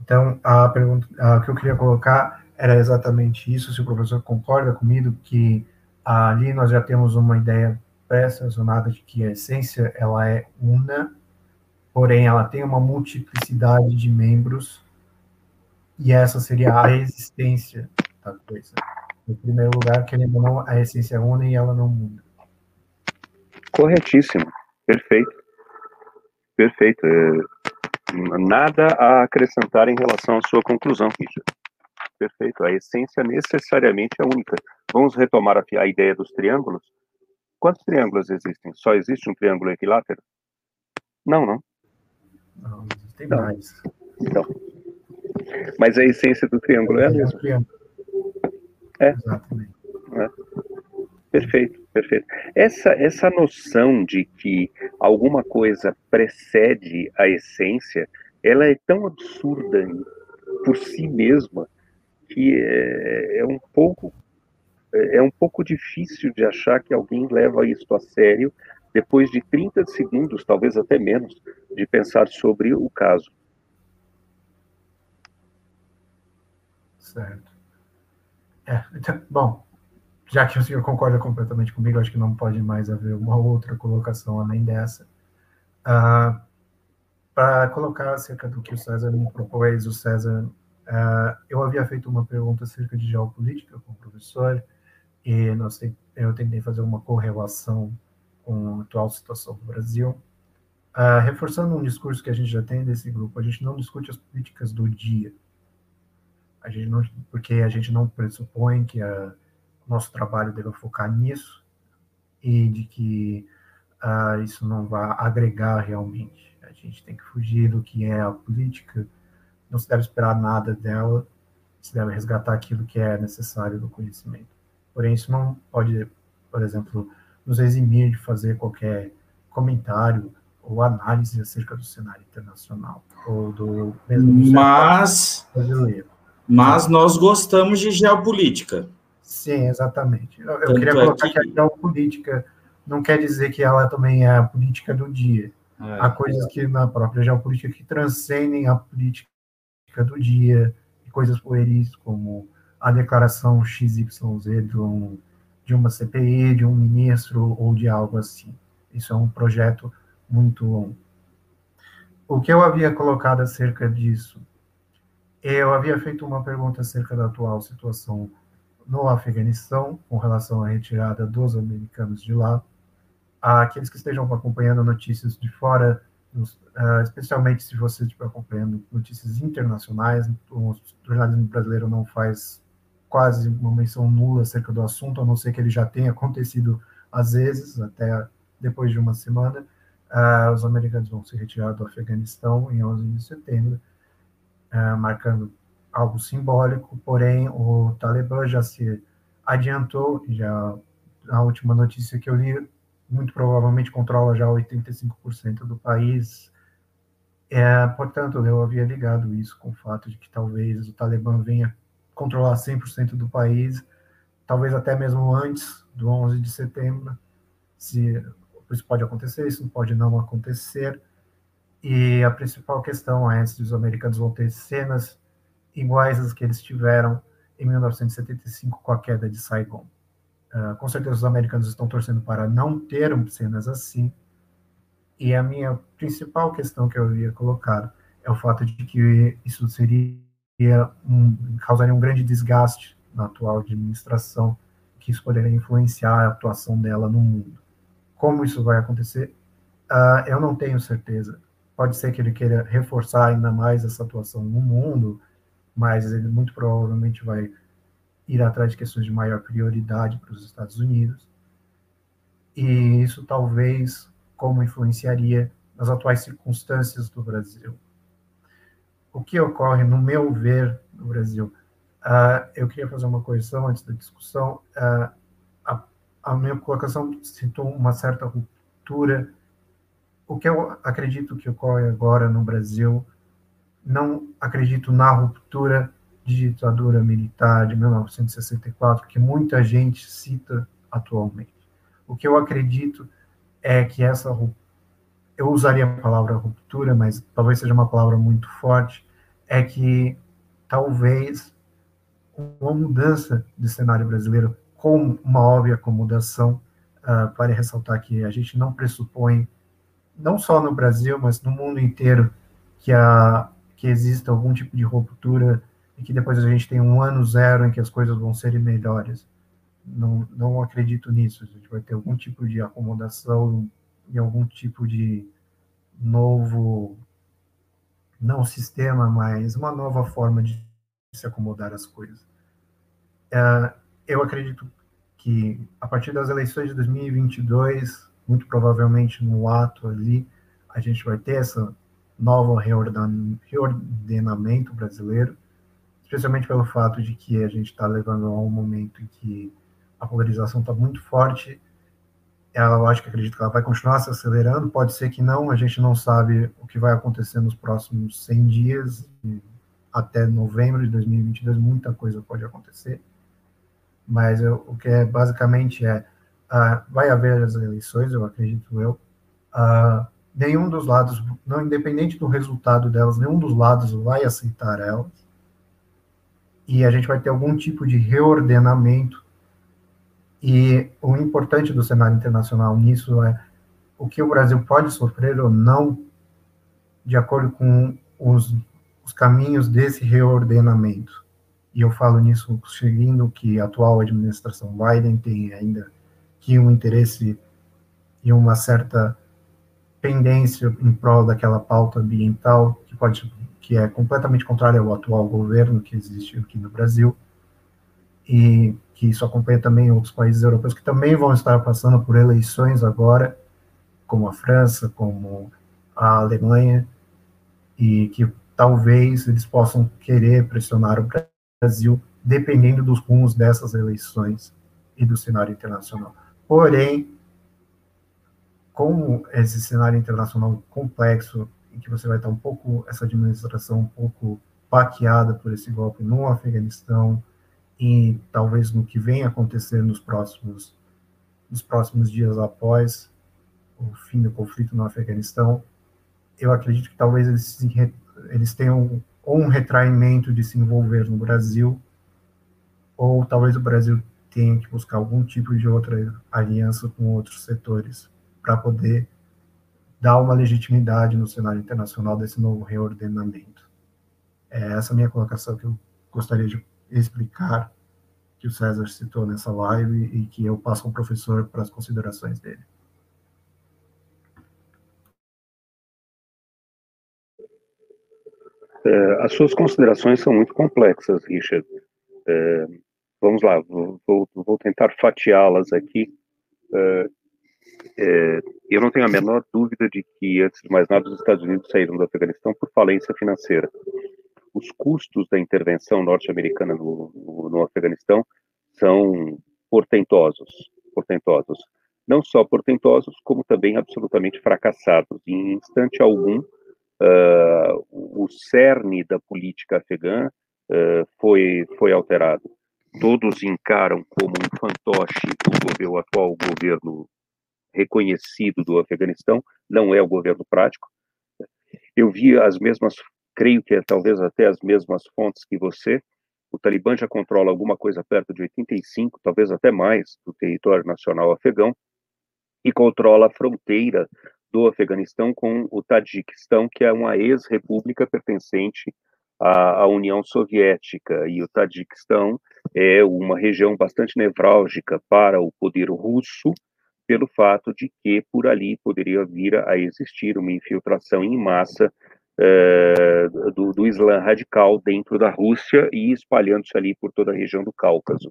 Então, a pergunta a, que eu queria colocar era exatamente isso, se o professor concorda comigo que ali nós já temos uma ideia pré-sancionada de que a essência ela é una, porém ela tem uma multiplicidade de membros e essa seria a existência da coisa. Em primeiro lugar, querendo ou não, a essência é una e ela não muda. Corretíssimo, perfeito, perfeito. É, nada a acrescentar em relação à sua conclusão, Richard. Perfeito, a essência necessariamente é única. Vamos retomar a, a ideia dos triângulos? Quantos triângulos existem? Só existe um triângulo equilátero? Não, não. Não, existem mais. Então. Mas a essência do triângulo é a mesma. É. Exatamente. É. Perfeito, perfeito. Essa, essa noção de que alguma coisa precede a essência, ela é tão absurda por si mesma que é, é um pouco é um pouco difícil de achar que alguém leva isso a sério depois de 30 segundos, talvez até menos, de pensar sobre o caso. Certo. É, então, bom, já que o senhor concorda completamente comigo, acho que não pode mais haver uma outra colocação além dessa. Uh, Para colocar acerca do que o César me propôs, o César, uh, eu havia feito uma pergunta acerca de geopolítica com o professor, e nós, eu tentei fazer uma correlação com a atual situação do Brasil, uh, reforçando um discurso que a gente já tem desse grupo, a gente não discute as políticas do dia, a gente não, porque a gente não pressupõe que o nosso trabalho deva focar nisso e de que uh, isso não vai agregar realmente. A gente tem que fugir do que é a política, não se deve esperar nada dela, se deve resgatar aquilo que é necessário do conhecimento. Porém, isso não pode, por exemplo, nos eximir de fazer qualquer comentário ou análise acerca do cenário internacional ou do mas brasileiro. Mas nós gostamos de geopolítica. Sim, exatamente. Eu, queria é colocar que... que... a geopolítica não quer dizer que ela também é a política do dia. É, Há coisas é. que na própria geopolítica que transcendem a política do dia, coisas pueris como a declaração XYZ de, um, de uma CPI, de um ministro ou de algo assim. Isso é um projeto muito longo. O que eu havia colocado acerca disso? Eu havia feito uma pergunta acerca da atual situação no Afeganistão, com relação à retirada dos americanos de lá. Aqueles que estejam acompanhando notícias de fora, uh, especialmente se você estiver acompanhando notícias internacionais, o jornalismo brasileiro não faz quase uma menção nula acerca do assunto, a não ser que ele já tenha acontecido às vezes, até depois de uma semana. Uh, os americanos vão se retirar do Afeganistão em 11 de setembro, uh, marcando algo simbólico, porém o Talibã já se adiantou, já a última notícia que eu li, muito provavelmente controla já 85% do país. É, portanto, eu havia ligado isso com o fato de que talvez o Talibã venha controlar 100% do país, talvez até mesmo antes do 11 de setembro, se isso pode acontecer, isso pode não acontecer. E a principal questão é se os americanos vão ter cenas iguais às que eles tiveram em 1975 com a queda de Saigon. Uh, com certeza os americanos estão torcendo para não ter cenas assim. E a minha principal questão que eu havia colocado é o fato de que isso seria um, causaria um grande desgaste na atual administração, que isso poderia influenciar a atuação dela no mundo. Como isso vai acontecer? Uh, eu não tenho certeza. Pode ser que ele queira reforçar ainda mais essa atuação no mundo, mas ele muito provavelmente vai ir atrás de questões de maior prioridade para os Estados Unidos. E isso talvez como influenciaria nas atuais circunstâncias do Brasil. O que ocorre, no meu ver, no Brasil? Uh, eu queria fazer uma correção antes da discussão. Uh, a, a, minha colocação citou uma certa ruptura. O que eu acredito que ocorre agora no Brasil, não acredito na ruptura de ditadura militar de 1964, que muita gente cita atualmente. O que eu acredito é que essa eu usaria a palavra ruptura, mas talvez seja uma palavra muito forte, é que talvez uma mudança de cenário brasileiro com uma óbvia acomodação, uh, para ressaltar que a gente não pressupõe, não só no Brasil, mas no mundo inteiro, que, a, que exista algum tipo de ruptura e que depois a gente tem um ano zero em que as coisas vão ser melhores. Não, não acredito nisso. A gente vai ter algum tipo de acomodação e algum tipo de novo, não sistema, mas uma nova forma de se acomodar às coisas. É, eu acredito que a partir das eleições de 2022, muito provavelmente no ato ali, a gente vai ter essa nova reordenamento brasileiro, especialmente pelo fato de que a gente está levando a um momento em que a polarização está muito forte. Ela, eu acho que acredito que ela vai continuar se acelerando, pode ser que não, a gente não sabe o que vai acontecer nos próximos 100 dias, até novembro de 2022, muita coisa pode acontecer, mas eu, o que é basicamente é, uh, vai haver as eleições, eu acredito eu, uh, nenhum dos lados, não independente do resultado delas, nenhum dos lados vai aceitar elas, e a gente vai ter algum tipo de reordenamento. E o importante do cenário internacional nisso é o que o Brasil pode sofrer ou não, de acordo com os, os caminhos desse reordenamento. E eu falo nisso seguindo que a atual administração Biden tem ainda que um interesse e uma certa pendência em prol daquela pauta ambiental que pode que é completamente contrária ao atual governo que existe aqui no Brasil e que isso acompanha também outros países europeus que também vão estar passando por eleições agora, como a França, como a Alemanha, e que talvez eles possam querer pressionar o Brasil, dependendo dos rumos dessas eleições e do cenário internacional. Porém, como esse cenário internacional complexo, em que você vai estar um pouco, essa administração um pouco baqueada por esse golpe no Afeganistão, e talvez no que venha acontecer nos próximos, nos próximos dias após o fim do conflito no Afeganistão, eu acredito que talvez eles, eles tenham ou um retraimento de se envolver no Brasil, ou talvez o Brasil tenha que buscar algum tipo de outra aliança com outros setores para poder dar uma legitimidade no cenário internacional desse novo reordenamento. É essa minha colocação que eu gostaria de explicar que o César citou nessa live e que eu passo ao professor para as considerações dele. É, as suas considerações são muito complexas, Richard. É, vamos lá, vou, vou tentar fatiá-las aqui. É, é, eu não tenho a menor dúvida de que, antes de mais nada, os Estados Unidos saíram do Afeganistão por falência financeira os custos da intervenção norte-americana no, no, no, Afeganistão são portentosos, portentosos. Não só portentosos, como também absolutamente fracassados. Em instante algum, uh, o cerne da política afegã uh, foi, foi alterado. Todos encaram como um fantoche o, o atual governo reconhecido do Afeganistão, não é o governo prático. Eu vi as mesmas creio que é talvez até as mesmas fontes que você. O Talibã já controla alguma coisa perto de 85, talvez até mais, do território nacional afegão, e controla a fronteira do Afeganistão com o Tadiquistão, que é uma ex-república pertencente à, à, União Soviética. E o Tadiquistão é uma região bastante nevrálgica para o poder russo, pelo fato de que por ali poderia vir a existir uma infiltração em massa uh, do, do Islã radical dentro da Rússia e espalhando-se ali por toda a região do Cáucaso.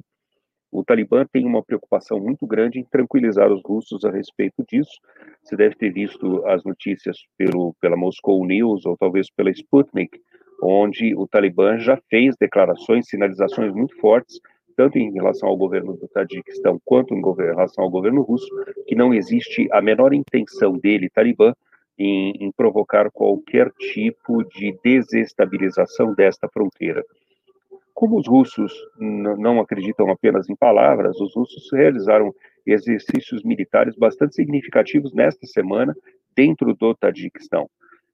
O Talibã tem uma preocupação muito grande em tranquilizar os russos a respeito disso. Você deve ter visto as notícias pelo, pela Moscow News ou talvez pela Sputnik, onde o Talibã já fez declarações, sinalizações muito fortes, tanto em relação ao governo do Tajiquistão quanto em relação ao governo russo, que não existe a menor intenção dele, Talibã, em, em provocar qualquer tipo de desestabilização desta fronteira. Como os russos não acreditam apenas em palavras, os russos realizaram exercícios militares bastante significativos nesta semana dentro do Tajiquistão,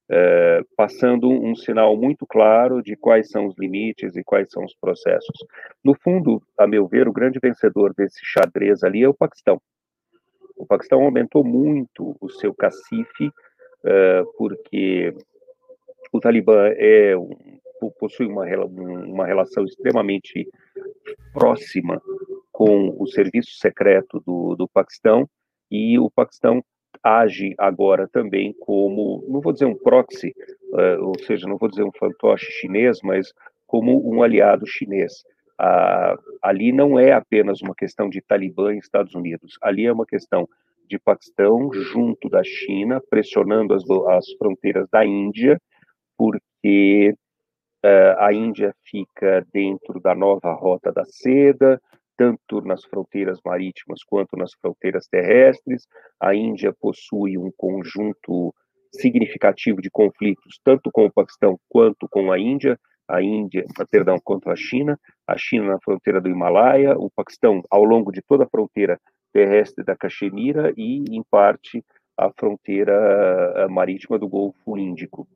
é, passando um sinal muito claro de quais são os limites e quais são os processos. No fundo, a meu ver, o grande vencedor desse xadrez ali é o Paquistão. O Paquistão aumentou muito o seu cacife, é, porque o Talibã é um possui uma, uma relação extremamente próxima com o serviço secreto do, do Paquistão, e o Paquistão age agora também como, não vou dizer um proxy, uh, ou seja, não vou dizer um fantoche chinês, mas como um aliado chinês. Uh, ali não é apenas uma questão de Talibã e Estados Unidos, ali é uma questão de Paquistão junto da China, pressionando as, as fronteiras da Índia, porque Uh, a Índia fica dentro da nova Rota da Seda, tanto nas fronteiras marítimas quanto nas fronteiras terrestres. A Índia possui um conjunto significativo de conflitos, tanto com o Paquistão quanto com a Índia. A Índia, perdão, quanto a China. A China na fronteira do Himalaia, o Paquistão ao longo de toda a fronteira terrestre da Caxemira e, em parte, a fronteira eh, marítima do Golfo Índico.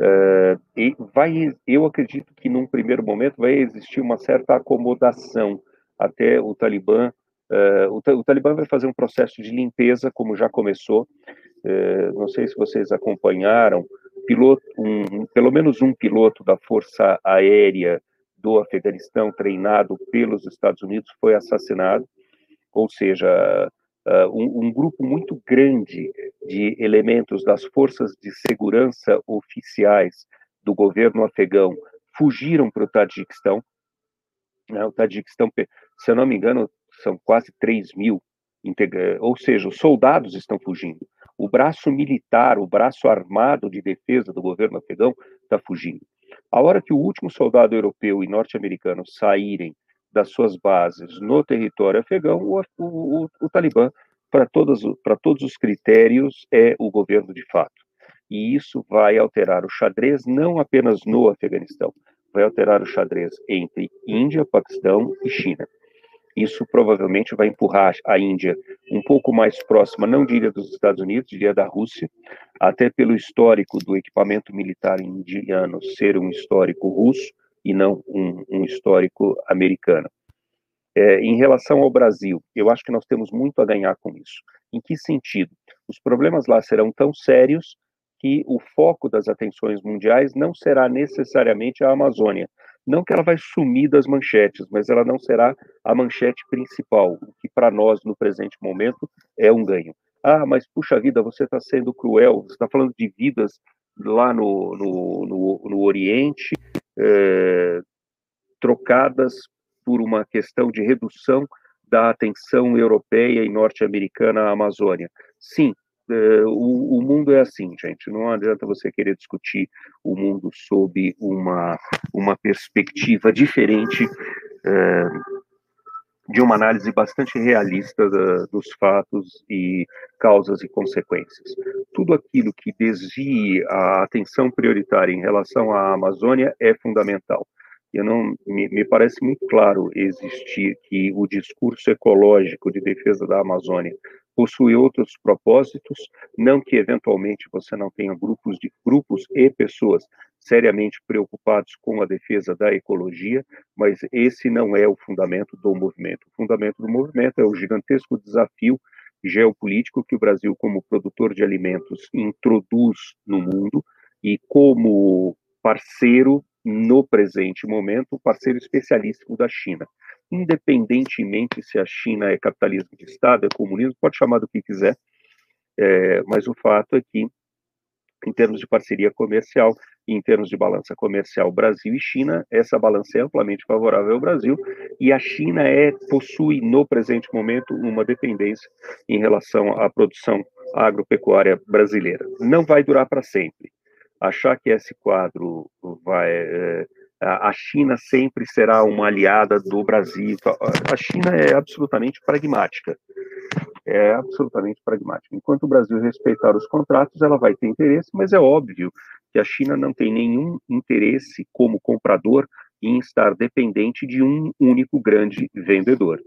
Uh, e vai, eu acredito que num primeiro momento vai existir uma certa acomodação até o Talibã. Uh, o, o, Talibã vai fazer um processo de limpeza, como já começou. Uh, não sei se vocês acompanharam. Piloto, um, pelo menos um piloto da Força Aérea do Afeganistão, treinado pelos Estados Unidos, foi assassinado. Ou seja, uh, um, um, grupo muito grande de elementos das forças de segurança oficiais do governo afegão fugiram para o Tajiquistão. Né, o Tajiquistão, se eu não me engano, são quase 3 mil, ou seja, os soldados estão fugindo. O braço militar, o braço armado de defesa do governo afegão está fugindo. A hora que o último soldado europeu e norte-americano saírem das suas bases no território afegão, o, o, o Talibã, para todos, todos os critérios, é o governo de fato. E isso vai alterar o xadrez não apenas no Afeganistão, vai alterar o xadrez entre Índia, Paquistão e China. Isso provavelmente vai empurrar a Índia um pouco mais próxima, não diria dos Estados Unidos, diria da Rússia, até pelo histórico do equipamento militar indiano ser um histórico russo, e não um, um histórico americano. É, em relação ao Brasil, eu acho que nós temos muito a ganhar com isso. Em que sentido? Os problemas lá serão tão sérios que o foco das atenções mundiais não será necessariamente a Amazônia. Não que ela vai sumir das manchetes, mas ela não será a manchete principal, o que para nós, no presente momento, é um ganho. Ah, mas puxa vida, você está sendo cruel, você está falando de vidas lá no, no, no, no Oriente, é, trocadas por uma questão de redução da atenção europeia e norte-americana à Amazônia. Sim, o, o, mundo é assim, gente. Não adianta você querer discutir o mundo sob uma, uma perspectiva diferente é, de uma análise bastante realista da, dos fatos e causas e consequências. Tudo aquilo que desvie a atenção prioritária em relação à Amazônia é fundamental. Eu não me, me parece muito claro existir que o discurso ecológico de defesa da Amazônia possui outros propósitos, não que eventualmente você não tenha grupos de grupos e pessoas seriamente preocupados com a defesa da ecologia, mas esse não é o fundamento do movimento. O fundamento do movimento é o gigantesco desafio geopolítico que o Brasil, como produtor de alimentos, introduz no mundo e como parceiro no presente momento, parceiro especialíssimo da China. Independentemente se a China é capitalismo de Estado, é comunismo, pode chamar do que quiser, é, mas o fato é que, em termos de parceria comercial, em termos de balança comercial Brasil e China, essa balança é amplamente favorável ao Brasil e a China é possui no presente momento uma dependência em relação à produção agropecuária brasileira. Não vai durar para sempre. Achar que esse quadro vai é, a China sempre será uma aliada do Brasil. A China é absolutamente pragmática. É absolutamente pragmática. Enquanto o Brasil respeitar os contratos, ela vai ter interesse, mas é óbvio que a China não tem nenhum interesse como comprador em estar dependente de um único grande vendedor.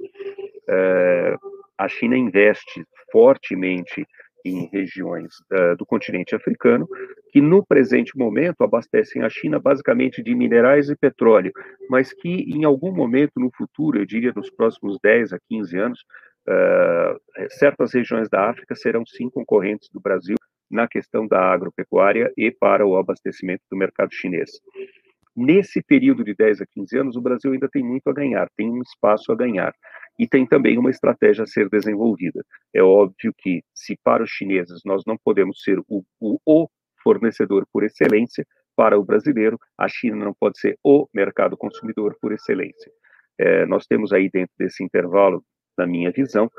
É, a China investe fortemente em regiões uh, do continente africano, que no presente momento abastecem a China basicamente de minerais e petróleo, mas que em algum momento no futuro, eu diria nos próximos 10 a 15 anos, uh, certas regiões da África serão sim concorrentes do Brasil na questão da agropecuária e para o abastecimento do mercado chinês. Nesse período de 10 a 15 anos, o Brasil ainda tem muito a ganhar, tem um espaço a ganhar. E tem também uma estratégia a ser desenvolvida. É óbvio que, se para os chineses nós não podemos ser o, o, o fornecedor por excelência, para o brasileiro, a China não pode ser o mercado consumidor por excelência. É, nós temos aí dentro desse intervalo, na minha visão,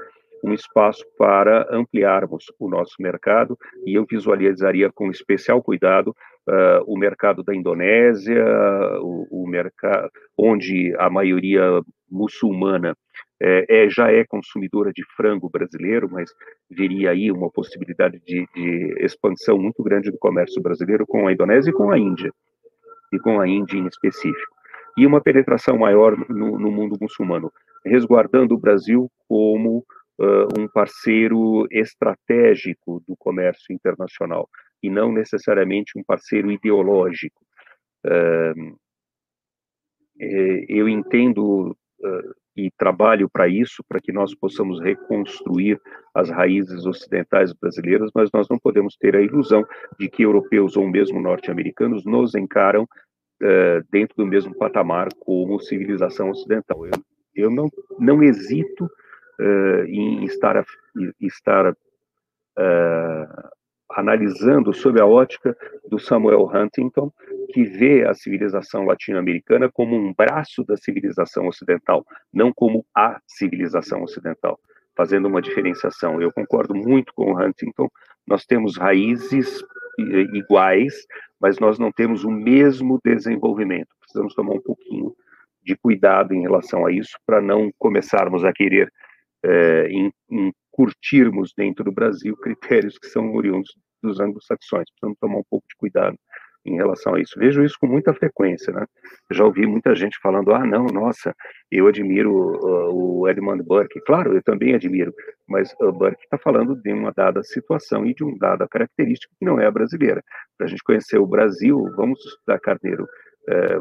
um espaço para ampliarmos o nosso mercado e eu visualizaria com especial cuidado uh, o mercado da Indonésia, o, o mercado onde a maioria muçulmana é, é, já é consumidora de frango brasileiro, mas veria aí uma possibilidade de, de, expansão muito grande do comércio brasileiro com a Indonésia e com a Índia, e com a Índia em específico. E uma penetração maior no, no mundo muçulmano, resguardando o Brasil como uh, um parceiro estratégico do comércio internacional e não necessariamente um parceiro ideológico. Uh, eu entendo uh, e trabalho para isso, para que nós possamos reconstruir as raízes ocidentais brasileiras, mas nós não podemos ter a ilusão de que europeus ou mesmo norte-americanos nos encaram uh, dentro do mesmo patamar como civilização ocidental. Eu, eu não, não hesito uh, em estar, estar uh, analisando sob a ótica do Samuel Huntington, que vê a civilização latino-americana como um braço da civilização ocidental, não como a civilização ocidental, fazendo uma diferenciação. Eu concordo muito com o Huntington, nós temos raízes iguais, mas nós não temos o mesmo desenvolvimento. Precisamos tomar um pouquinho de cuidado em relação a isso, para não começarmos a querer é, curtirmos dentro do Brasil critérios que são oriundos dos anglo-saxões. Precisamos tomar um pouco de cuidado em relação a isso. Vejo isso com muita frequência, né? já ouvi muita gente falando, ah, não, nossa, eu admiro uh, o Edmund Burke. Claro, eu também admiro, mas o Burke está falando de uma dada situação e de uma dada característica que não é a brasileira. Para a gente conhecer o Brasil, vamos estudar Carneiro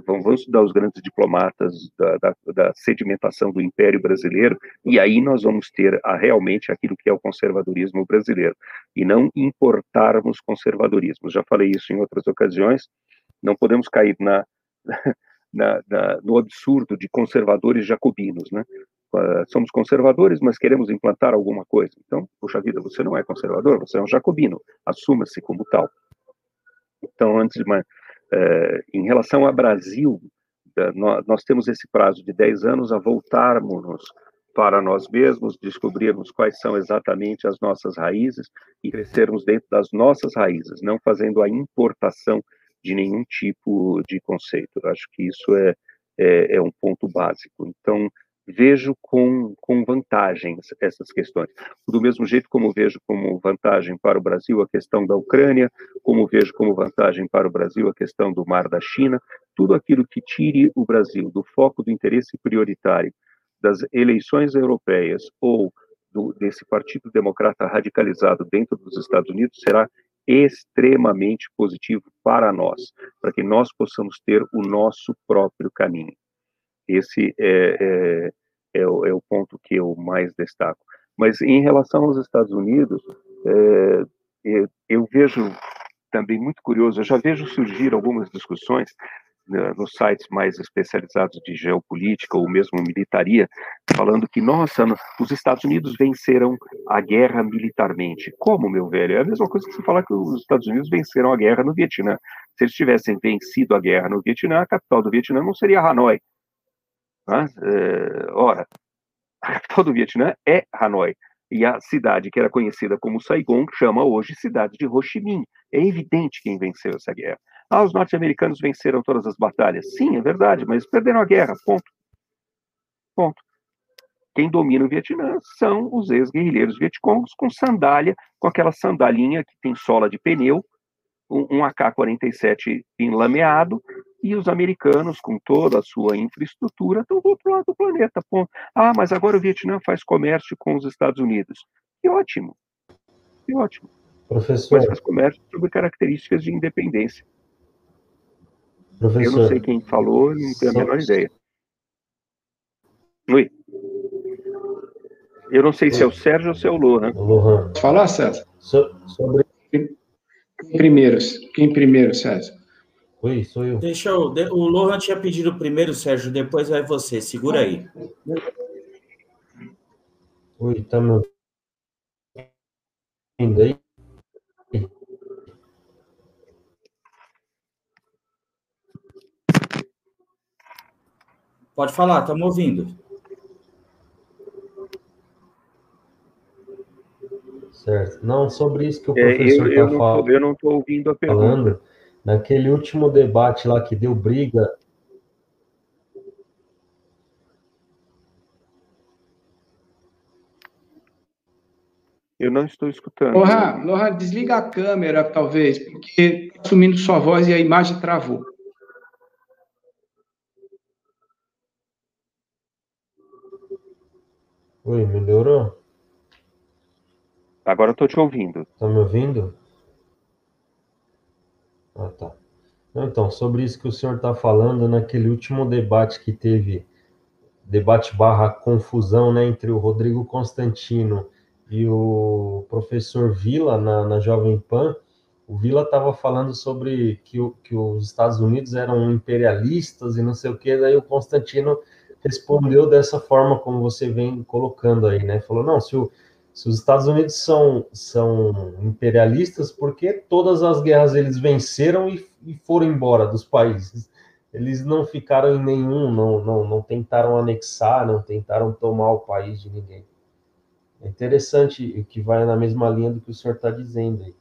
vamos estudar os grandes diplomatas da, da, da, sedimentação do Império Brasileiro, e aí nós vamos ter a, realmente aquilo que é o conservadorismo brasileiro, e não importarmos conservadorismo. Já falei isso em outras ocasiões, não podemos cair na, na, na no absurdo de conservadores jacobinos, né? Uh, somos conservadores, mas queremos implantar alguma coisa. Então, puxa vida, você não é conservador, você é um jacobino, assuma-se como tal. Então, antes de mais é, em relação ao Brasil, nós temos esse prazo de 10 anos a voltarmos para nós mesmos, descobrirmos quais são exatamente as nossas raízes e crescermos dentro das nossas raízes, não fazendo a importação de nenhum tipo de conceito. Eu acho que isso é, é, é um ponto básico. Então, vejo com, com vantagens essas questões. Do mesmo jeito como vejo como vantagem para o Brasil a questão da Ucrânia, como vejo como vantagem para o Brasil a questão do Mar da China, tudo aquilo que tire o Brasil do foco do interesse prioritário das eleições europeias ou do, desse Partido Democrata radicalizado dentro dos Estados Unidos será extremamente positivo para nós, para que nós possamos ter o nosso próprio caminho. Esse é, é, é, o, é, o, ponto que eu mais destaco. Mas em relação aos Estados Unidos, é, eu vejo também muito curioso, eu já vejo surgir algumas discussões né, nos sites mais especializados de geopolítica ou mesmo militaria, falando que, nossa, os Estados Unidos venceram a guerra militarmente. Como, meu velho? É a mesma coisa que você falar que os Estados Unidos venceram a guerra no Vietnã. Se eles tivessem vencido a guerra no Vietnã, a capital do Vietnã não seria Hanoi. Né? É, ora, a capital do Vietnã é Hanoi. E a cidade que era conhecida como Saigon chama hoje cidade de Ho Chi Minh. É evidente quem venceu essa guerra. Ah, os norte-americanos venceram todas as batalhas. Sim, é verdade, mas perderam a guerra. Ponto. Ponto. Quem domina o Vietnã são os ex-guerrilheiros vietcongos com sandália, com aquela sandalinha que tem sola de pneu, um, AK-47 enlameado, e os americanos, com toda a sua infraestrutura, estão do outro lado do planeta. Ponto. Ah, mas agora o Vietnã faz comércio com os Estados Unidos. Que ótimo. Que ótimo. Professor. Mas faz comércio sobre características de independência. Professor, eu não sei quem falou, não tenho a menor ideia. Oi. Eu não sei se é o Sérgio ou se é o Lohan. Lohan. Falar, César? So, sobre... Quem primeiro? Quem primeiro, César? Oi, sou eu. Deixa eu. O Lohan tinha pedido primeiro, Sérgio, depois vai você. Segura aí. Oi, tá me ouvindo aí? Pode falar, estamos ouvindo. Certo. Não, sobre isso que o professor está é, eu, falando. Eu não estou ouvindo a pergunta. Falando, naquele último debate lá que deu briga. Eu não estou escutando. Lohan, Lohan, desliga a câmera, talvez, porque está sumindo sua voz e a imagem travou. Oi, melhorou? Agora eu tô te ouvindo. Tá me ouvindo? Ah, tá. Então, sobre isso que o senhor está falando, naquele último debate que teve, debate barra confusão, né, entre o Rodrigo Constantino e o professor Vila na, na Jovem Pan, o Vila estava falando sobre que, que os Estados Unidos eram imperialistas e não sei o que, daí o Constantino respondeu dessa forma como você vem colocando aí, né? Falou, não, se, o, se os Estados Unidos são, são imperialistas, por que todas as guerras eles venceram e, e foram embora dos países? Eles não ficaram em nenhum, não, não, não tentaram anexar, não tentaram tomar o país de ninguém. É interessante que vai na mesma linha do que o senhor está dizendo aí.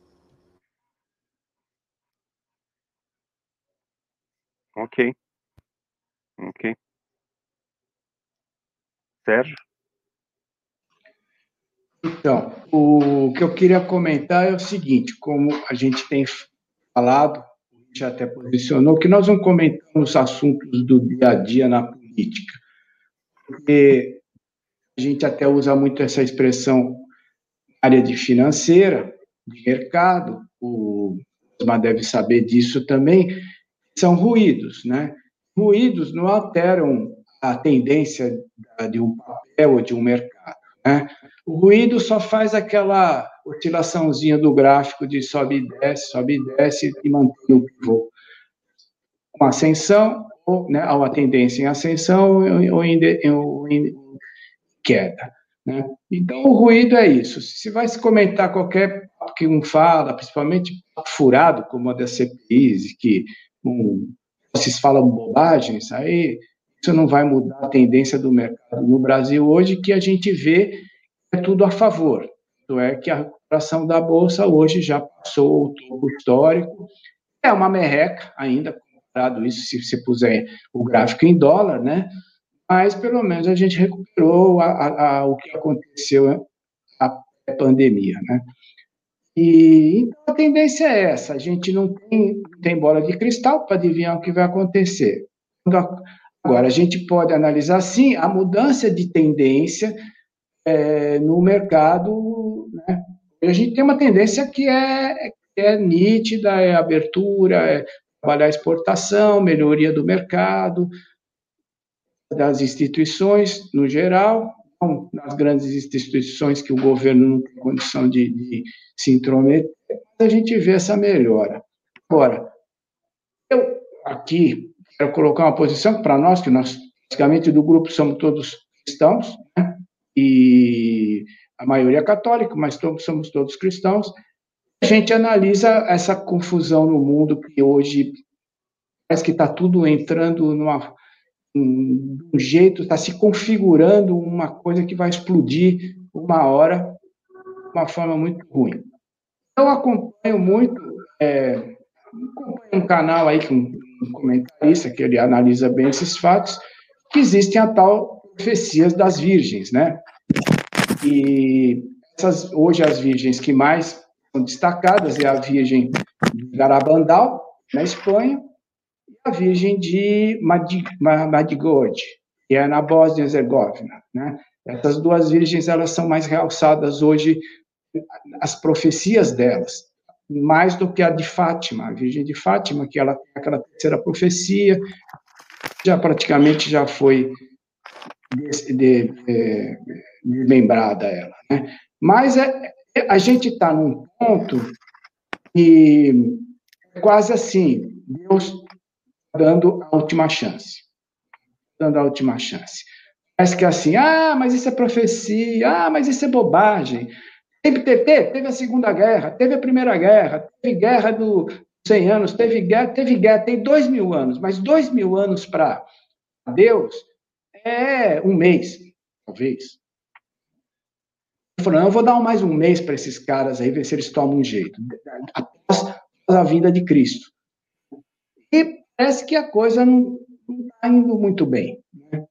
Ok. Ok. Sérgio? Então, o que eu queria comentar é o seguinte: como a gente tem falado, gente até posicionou, que nós não comentamos assuntos do dia a dia na política, porque a gente até usa muito essa expressão área de financeira, de mercado, o Osmar deve saber disso também, são ruídos, né? Ruídos não alteram a tendência de um papel ou de um mercado. Né? O ruído só faz aquela oscilaçãozinha do gráfico de sobe e desce, sobe e desce e mantém o pivô. Uma ascensão, ou né, uma tendência em ascensão ou em, ou em queda. Né? Então, o ruído é isso. Se vai se comentar qualquer que um fala, principalmente furado, como a das CPIs, que um, vocês falam bobagens, aí isso não vai mudar a tendência do mercado no Brasil hoje, que a gente vê é tudo a favor. Isso é que a recuperação da Bolsa hoje já passou o topo histórico. É uma merreca ainda, comparado isso, se você puser o gráfico em dólar, né? Mas, pelo menos, a gente recuperou a, a, a, o que aconteceu a pandemia, né? E então, a tendência é essa: a gente não tem, tem bola de cristal para adivinhar o que vai acontecer. Quando Agora, a gente pode analisar, sim, a mudança de tendência é, no mercado. Né? A gente tem uma tendência que é, é nítida, é abertura, é trabalhar a exportação, melhoria do mercado, das instituições no geral, não nas grandes instituições que o governo não tem condição de, de se intrometer, a gente vê essa melhora. Agora, eu aqui quero colocar uma posição para nós, que nós, basicamente, do grupo somos todos cristãos, né? e a maioria é católica, mas todos, somos todos cristãos. A gente analisa essa confusão no mundo que hoje parece que está tudo entrando numa um, um jeito, está se configurando uma coisa que vai explodir uma hora, de uma forma muito ruim. Eu acompanho muito, é, acompanho um canal aí um comentarista que ele analisa bem esses fatos, que existem a tal profecias das virgens, né? E essas, hoje as virgens que mais são destacadas é a Virgem de Garabandal, na Espanha, e a Virgem de Madigode, que é na Bósnia-Herzegovina. Né? Essas duas virgens elas são mais realçadas hoje, as profecias delas, mais do que a de Fátima, a Virgem de Fátima, que ela tem aquela terceira profecia, já praticamente já foi de, de, de, lembrada ela. Né? Mas é, é a gente está num ponto que é quase assim, Deus dando a última chance. Dando a última chance. Parece que é assim, ah, mas isso é profecia, ah, mas isso é bobagem. Teve, teve, teve a Segunda Guerra, teve a Primeira Guerra, teve guerra do 100 anos, teve guerra, teve guerra, tem dois mil anos, mas dois mil anos para Deus é um mês, talvez. Ele falou, eu vou dar mais um mês para esses caras aí, ver se eles tomam um jeito, após a vinda de Cristo. E parece que a coisa não está indo muito bem. Né?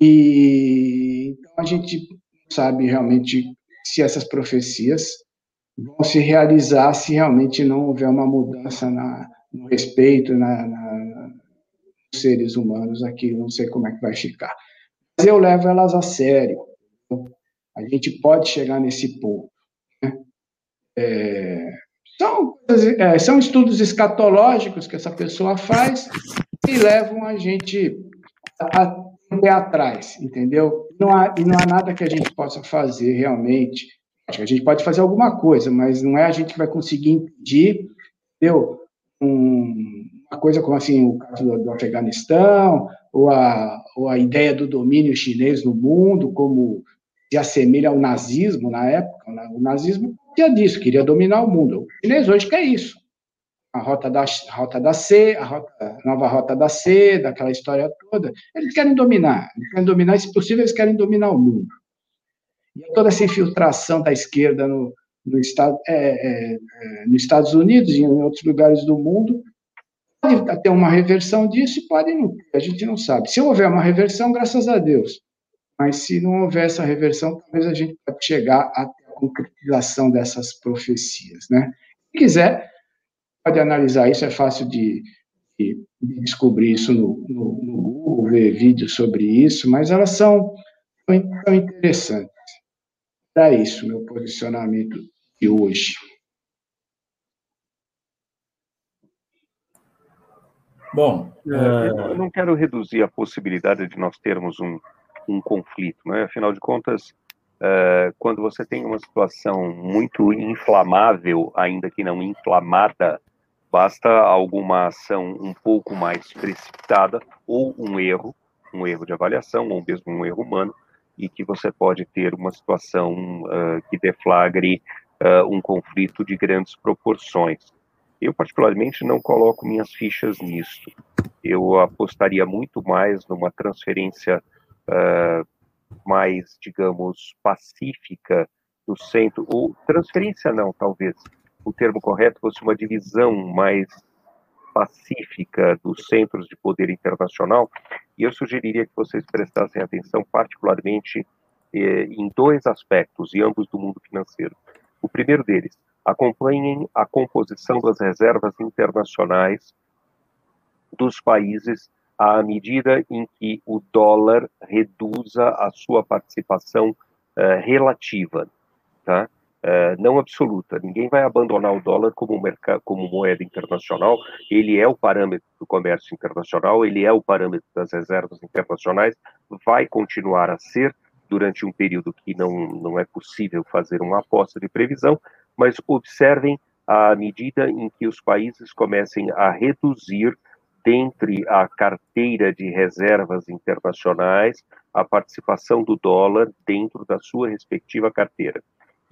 E então a gente sabe realmente se essas profecias vão se realizar se realmente não houver uma mudança na, no respeito na, na, nos seres humanos aqui, não sei como é que vai ficar. Mas eu levo elas a sério. A gente pode chegar nesse ponto. Né? É, são, é, são estudos escatológicos que essa pessoa faz e levam a gente a, a pé atrás, entendeu? Não há, e não há nada que a gente possa fazer realmente. Acho que a gente pode fazer alguma coisa, mas não é a gente que vai conseguir impedir, entendeu? Um, uma coisa como assim o caso do, do Afeganistão, ou a, ou a ideia do domínio chinês no mundo, como se assemelha ao nazismo na época. Né? O nazismo queria disso, queria dominar o mundo. O chinês hoje quer isso. A rota da, a rota da C, a, rota, a nova rota da C, daquela história toda. Eles querem dominar. Eles querem dominar, se possível, eles querem dominar o mundo. E toda essa infiltração da esquerda no, no estado, é, é, é, nos Estados Unidos e em outros lugares do mundo pode ter uma reversão disso e pode não ter, a gente não sabe. Se houver uma reversão, graças a Deus. Mas se não houver essa reversão, talvez a gente pode chegar a concretização dessas profecias, né? Se quiser, pode analisar isso, é fácil de, de, de descobrir isso no, no, no, Google, ver vídeos sobre isso, mas elas são, são interessantes. Era isso, meu posicionamento de hoje. Bom, é, eu não quero reduzir a possibilidade de nós termos um, um conflito, né? Afinal de contas, é, quando você tem uma situação muito inflamável, ainda que não inflamada, basta alguma ação um pouco mais precipitada ou um erro, um erro de avaliação ou mesmo um erro humano, e que você pode ter uma situação uh, que deflagre uh, um conflito de grandes proporções. Eu, particularmente, não coloco minhas fichas nisso. Eu apostaria muito mais numa transferência uh, mais, digamos, pacífica do centro, ou transferência não, talvez, o termo correto fosse uma divisão mais pacífica dos centros de poder internacional, e eu sugeriria que vocês prestassem atenção particularmente eh, em dois aspectos, e ambos do mundo financeiro. O primeiro deles, acompanhem a composição das reservas internacionais dos países à medida em que o dólar reduza a sua participação uh, relativa, tá? Uh, não absoluta. Ninguém vai abandonar o dólar como, mercado, como moeda internacional. Ele é o parâmetro do comércio internacional, ele é o parâmetro das reservas internacionais, vai continuar a ser durante um período que não, não é possível fazer uma aposta de previsão, mas observem a medida em que os países comecem a reduzir dentre a carteira de reservas internacionais, a participação do dólar dentro da sua respectiva carteira.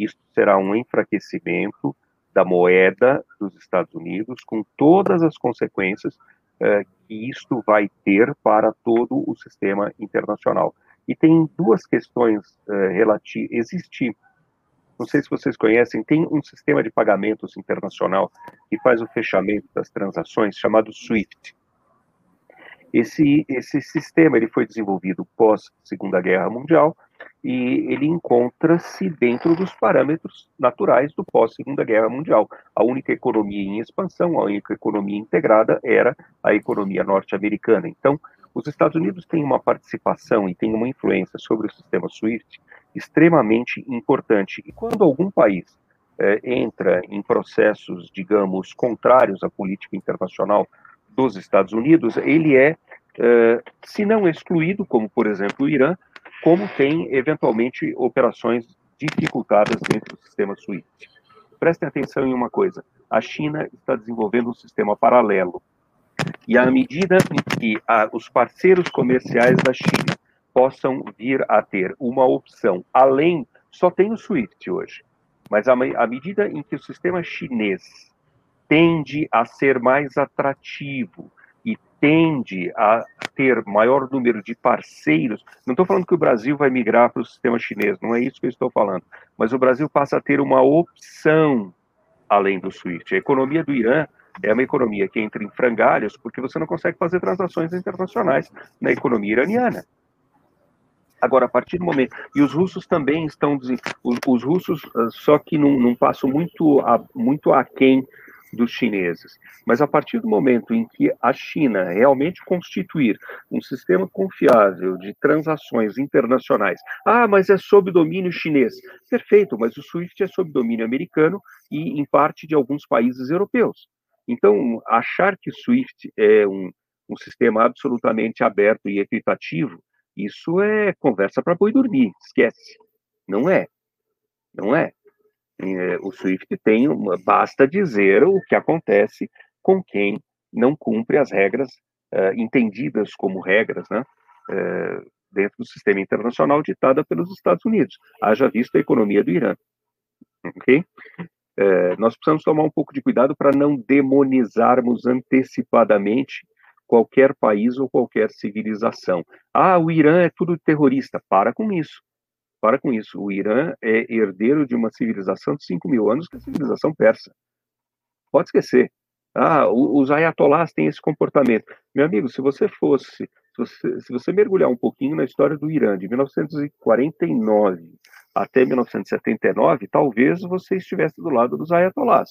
Isso será um enfraquecimento da moeda dos Estados Unidos, com todas as consequências uh, que isto vai ter para todo o sistema internacional. E tem duas questões uh, relativas. Existe, não sei se vocês conhecem, tem um sistema de pagamentos internacional que faz o fechamento das transações chamado SWIFT. Esse, esse sistema ele foi desenvolvido pós Segunda Guerra Mundial e ele encontra-se dentro dos parâmetros naturais do pós Segunda Guerra Mundial. A única economia em expansão, a única economia integrada era a economia norte-americana. Então, os Estados Unidos têm uma participação e têm uma influência sobre o sistema SWIFT extremamente importante. E quando algum país é, entra em processos, digamos, contrários à política internacional dos Estados Unidos, ele é, é, se não excluído, como por exemplo o Irã, como tem eventualmente operações dificultadas dentro do sistema SWIFT. Prestem atenção em uma coisa: a China está desenvolvendo um sistema paralelo. E à medida em que a, os parceiros comerciais da China possam vir a ter uma opção além, só tem o SWIFT hoje, mas à, à medida em que o sistema chinês tende a ser mais atrativo e tende a ter maior número de parceiros, não estou falando que o Brasil vai migrar para o sistema chinês, não é isso que eu estou falando, mas o Brasil passa a ter uma opção além do SWIFT. A economia do Irã é uma economia que entra em frangalhos porque você não consegue fazer transações internacionais na economia iraniana. Agora, a partir do momento. E os russos também estão. Os, os russos, ah, só que num, num passo muito, muito aquém dos chineses. Mas a partir do momento em que a China realmente constituir um sistema confiável de transações internacionais, ah, mas é sob domínio chinês. Perfeito, mas o SWIFT é sob domínio americano e, em parte, de alguns países europeus. Então, achar que o SWIFT é um, um sistema absolutamente aberto e equitativo, isso é conversa para boi dormir, esquece. Não é. Não é. É, o SWIFT tem uma, basta dizer o que acontece com quem não cumpre as regras uh, entendidas como regras, né, uh, dentro do sistema internacional ditada pelos Estados Unidos. Haja visto a economia do Irã, ok? Uh, nós precisamos tomar um pouco de cuidado para não demonizarmos antecipadamente qualquer país ou qualquer civilização. Ah, o Irã é tudo terrorista. Para com isso. Para com isso. O Irã é herdeiro de uma civilização de 5 mil anos, que é a civilização persa. Pode esquecer. Ah, os ayatolás têm esse comportamento. Meu amigo, se você fosse, se você, se você mergulhar um pouquinho na história do Irã, de 1949 até 1979, talvez você estivesse do lado dos ayatolás.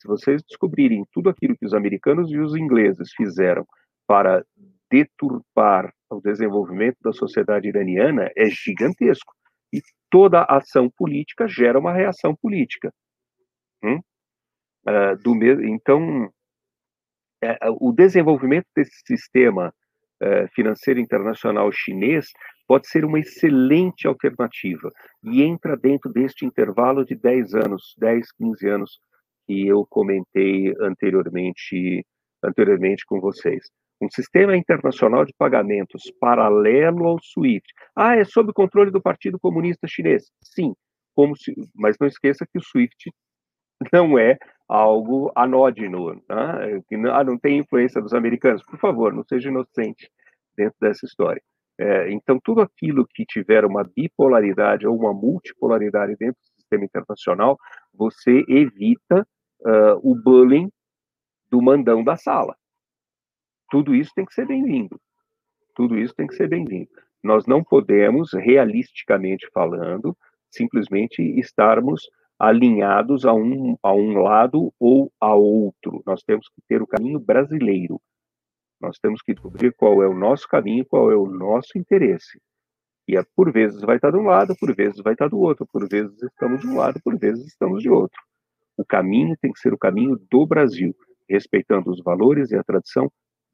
Se vocês descobrirem tudo aquilo que os americanos e os ingleses fizeram para deturpar o desenvolvimento da sociedade iraniana, é gigantesco. E toda ação política gera uma reação política. Hum? Uh, do mesmo, então, é, o desenvolvimento desse sistema uh, financeiro internacional chinês pode ser uma excelente alternativa e entra dentro deste intervalo de 10 anos, 10, 15 anos que eu comentei anteriormente, anteriormente com vocês um sistema internacional de pagamentos paralelo ao SWIFT. Ah, é sob controle do Partido Comunista Chinês. Sim, como se, mas não esqueça que o SWIFT não é algo anódino, tá? que não, ah, não tem influência dos americanos. Por favor, não seja inocente dentro dessa história. É, então, tudo aquilo que tiver uma bipolaridade ou uma multipolaridade dentro do sistema internacional, você evita uh, o bullying do mandão da sala. Tudo isso tem que ser bem-vindo. Tudo isso tem que ser bem-vindo. Nós não podemos, realisticamente falando, simplesmente estarmos alinhados a um, a um lado ou a outro. Nós temos que ter o caminho brasileiro. Nós temos que descobrir qual é o nosso caminho, qual é o nosso interesse. E é, por vezes vai estar de um lado, por vezes vai estar do outro, por vezes estamos de um lado, por vezes estamos de outro. O caminho tem que ser o caminho do Brasil, respeitando os valores e a tradição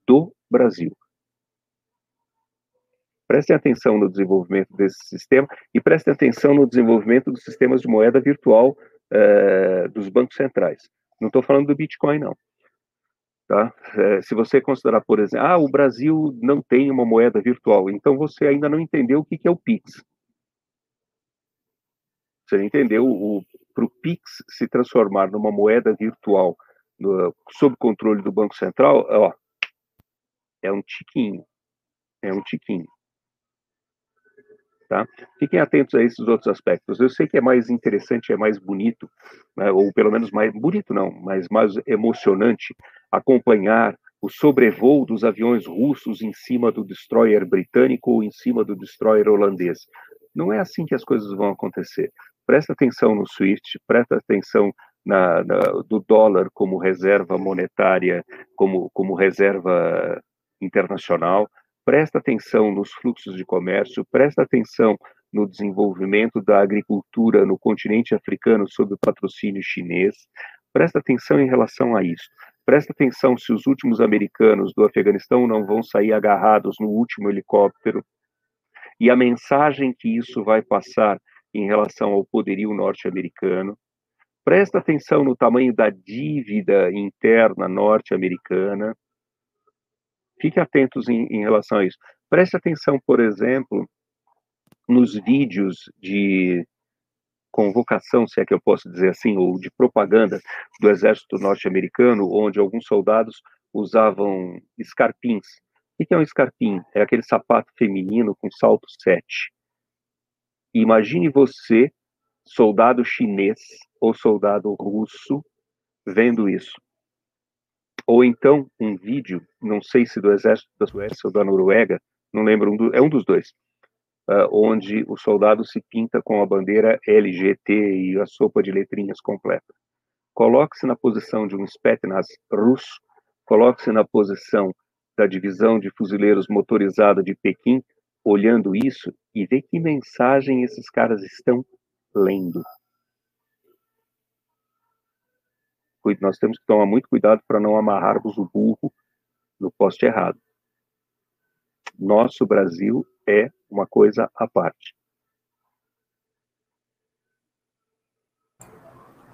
do Brasil. Prestem atenção no desenvolvimento desse sistema e prestem atenção no desenvolvimento dos sistemas de moeda virtual uh, dos bancos centrais. Não estou falando do Bitcoin, não. Tá? É, se você considerar, por exemplo, ah, o Brasil não tem uma moeda virtual, então você ainda não entendeu o que, que é o Pix. Você entendeu? Para o Pix se transformar numa moeda virtual no, sob controle do Banco Central, ó, é um tiquinho. É um tiquinho. Tá? Fiquem atentos a esses outros aspectos. Eu sei que é mais interessante, é mais bonito, né, ou pelo menos mais bonito não, mas mais emocionante acompanhar o sobrevoo dos aviões russos em cima do destroyer britânico ou em cima do destroyer holandês. Não é assim que as coisas vão acontecer. Presta atenção no SWIFT, presta atenção na, na, do dólar como reserva monetária, como, como reserva internacional, presta atenção nos fluxos de comércio, presta atenção no desenvolvimento da agricultura no continente africano sob o patrocínio chinês, presta atenção em relação a isso. Presta atenção se os últimos americanos do Afeganistão não vão sair agarrados no último helicóptero e a mensagem que isso vai passar em relação ao poderio norte-americano. Presta atenção no tamanho da dívida interna norte-americana. Fique atentos em, em relação a isso. Preste atenção, por exemplo, nos vídeos de convocação, se é que eu posso dizer assim, ou de propaganda do exército norte-americano, onde alguns soldados usavam escarpins. O que é um escarpim? É aquele sapato feminino com salto 7. Imagine você, soldado chinês ou soldado russo, vendo isso. Ou então um vídeo, não sei se do exército da Suécia ou da Noruega, não lembro, um do, é um dos dois, uh, onde o soldado se pinta com a bandeira LGT e a sopa de letrinhas completa. Coloque-se na posição de um Spetsnaz russo, coloque-se na posição da divisão de fuzileiros motorizada de Pequim, olhando isso e vê que mensagem esses caras estão lendo. Nós temos que tomar muito cuidado para não amarrarmos o burro no poste errado. Nosso Brasil é uma coisa à parte.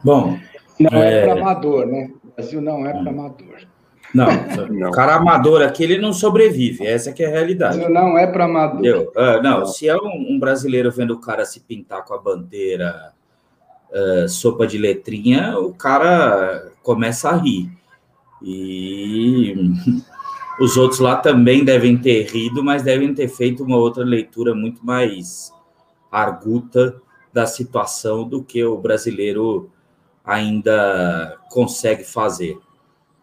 Bom, não é, é para amador, né? O Brasil não é para amador. Não, não, o cara amador aqui ele não sobrevive, essa que é a realidade. Brasil não é para amador. Uh, não, não, se é um, um, brasileiro vendo o cara se pintar com a bandeira uh, sopa de letrinha, o cara começa a rir. E os outros lá também devem ter rido, mas devem ter feito uma outra leitura muito mais arguta da situação do que o brasileiro ainda consegue fazer,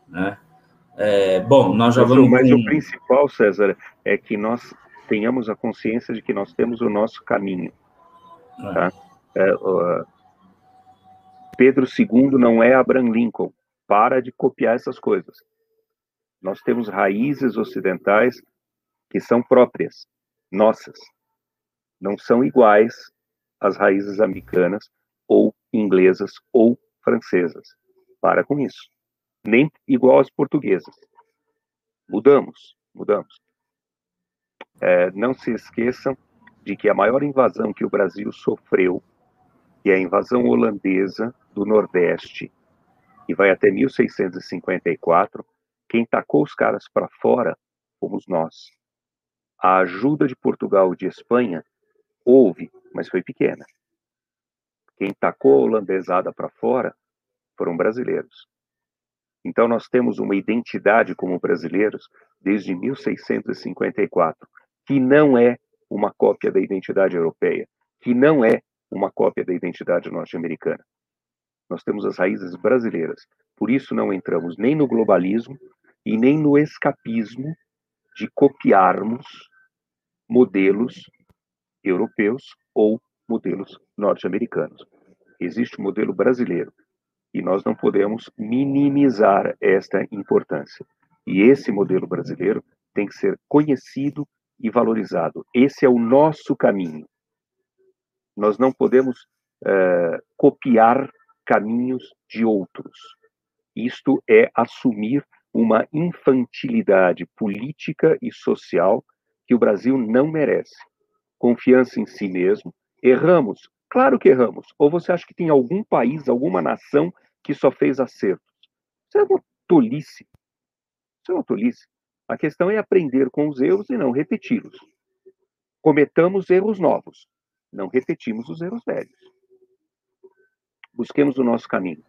né? É, bom, nós já vamos. Mas com... o principal, César, é que nós tenhamos a consciência de que nós temos o nosso caminho. É. Tá? É, Pedro II não é Abraham Lincoln. Para de copiar essas coisas. Nós temos raízes ocidentais que são próprias, nossas. Não são iguais às raízes americanas ou inglesas ou francesas. Para com isso. Nem igual às portuguesas. Mudamos, mudamos. É, não se esqueçam de que a maior invasão que o Brasil sofreu, que é a invasão holandesa, do Nordeste, e vai até 1654, quem tacou os caras para fora fomos nós. A ajuda de Portugal e de Espanha houve, mas foi pequena. Quem tacou a holandesada para fora foram brasileiros. Então nós temos uma identidade como brasileiros desde 1654, que não é uma cópia da identidade europeia, que não é uma cópia da identidade norte-americana. Nós temos as raízes brasileiras. Por isso não entramos nem no globalismo e nem no escapismo de copiarmos modelos europeus ou modelos norte-americanos. Existe o um modelo brasileiro e nós não podemos minimizar esta importância. E esse modelo brasileiro tem que ser conhecido e valorizado. Esse é o nosso caminho. Nós não podemos uh, copiar caminhos de outros. Isto é assumir uma infantilidade política e social que o Brasil não merece. Confiança em si mesmo. Erramos? Claro que erramos. Ou você acha que tem algum país, alguma nação que só fez acertos? Isso é uma tolice. Isso é uma tolice. A questão é aprender com os erros e não repeti-los. Cometamos erros novos, não repetimos os erros velhos. Busquemos o nosso caminho.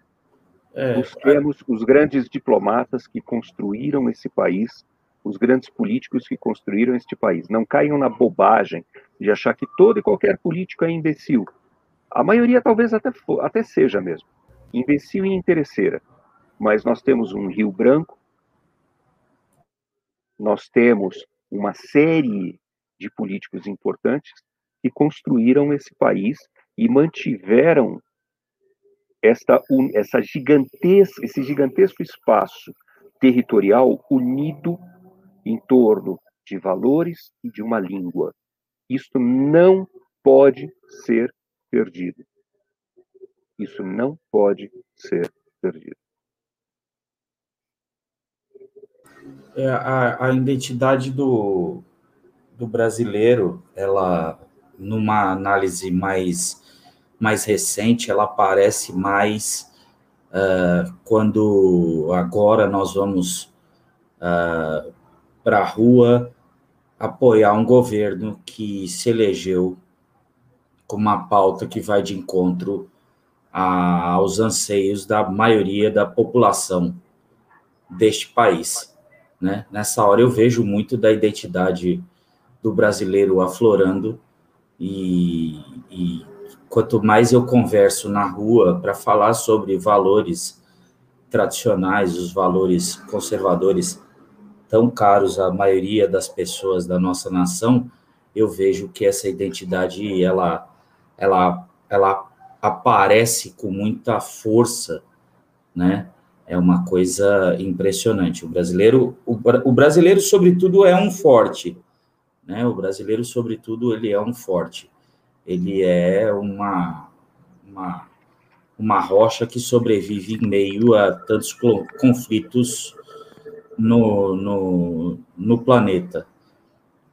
É, Busquemos os grandes diplomatas que construíram esse país, os grandes políticos que construíram este país. Não caiam na bobagem de achar que todo e qualquer político é imbecil. A maioria talvez até, até seja mesmo. Imbecil e interesseira. Mas nós temos um Rio Branco, nós temos uma série de políticos importantes que construíram esse país e mantiveram esta, essa gigantesca, esse gigantesco espaço territorial unido em torno de valores e de uma língua. Isto não pode ser perdido. Isso não pode ser perdido. É, a, a identidade do, do brasileiro, ela, numa análise mais, mais recente, ela aparece mais uh, quando agora nós vamos uh, para a rua apoiar um governo que se elegeu com uma pauta que vai de encontro a, aos anseios da maioria da população deste país. Né? Nessa hora eu vejo muito da identidade do brasileiro aflorando e, e quanto mais eu converso na rua para falar sobre valores tradicionais, os valores conservadores tão caros à maioria das pessoas da nossa nação, eu vejo que essa identidade ela ela ela aparece com muita força, né? É uma coisa impressionante. O brasileiro, o, o brasileiro sobretudo é um forte, né? O brasileiro sobretudo ele é um forte. Ele é uma uma uma rocha que sobrevive em meio a tantos conflitos no, no, no planeta.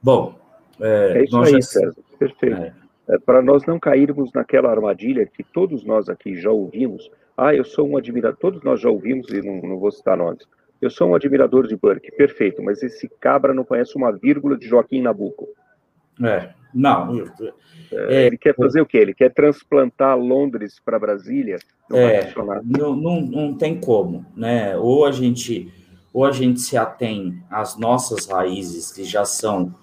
Bom, é, é isso aí, já... César. Perfeito. É. É, Para nós não cairmos naquela armadilha que todos nós aqui já ouvimos. Ah, eu sou um admirador. Todos nós já ouvimos, e não, não vou citar nomes. Eu sou um admirador de Burke, perfeito, mas esse cabra não conhece uma vírgula de Joaquim Nabuco. É, não. É, ele quer fazer o quê? Ele quer transplantar Londres para Brasília? Não é, não, não, não tem como, né? Ou a gente ou a gente se atém às nossas raízes, que já são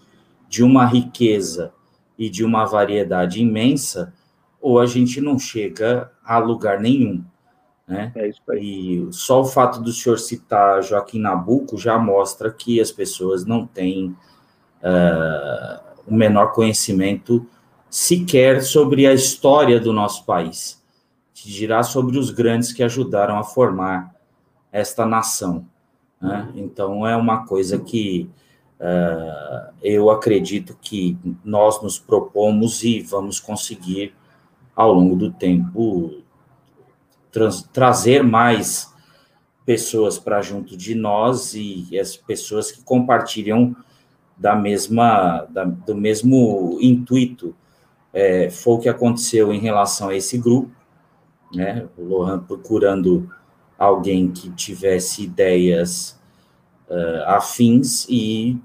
de uma riqueza e de uma variedade imensa, ou a gente não chega a lugar nenhum. Né? É isso aí. E só o fato do senhor citar Joaquim Nabuco já mostra que as pessoas não têm uh, o menor conhecimento sequer sobre a história do nosso país, dirá sobre os grandes que ajudaram a formar esta nação. Né? Então, é uma coisa que uh, eu acredito que nós nos propomos e vamos conseguir, ao longo do tempo, trazer mais pessoas para junto de nós e as pessoas que compartilham da mesma da, do mesmo intuito é, foi o que aconteceu em relação a esse grupo né o Lohan procurando alguém que tivesse ideias uh, afins e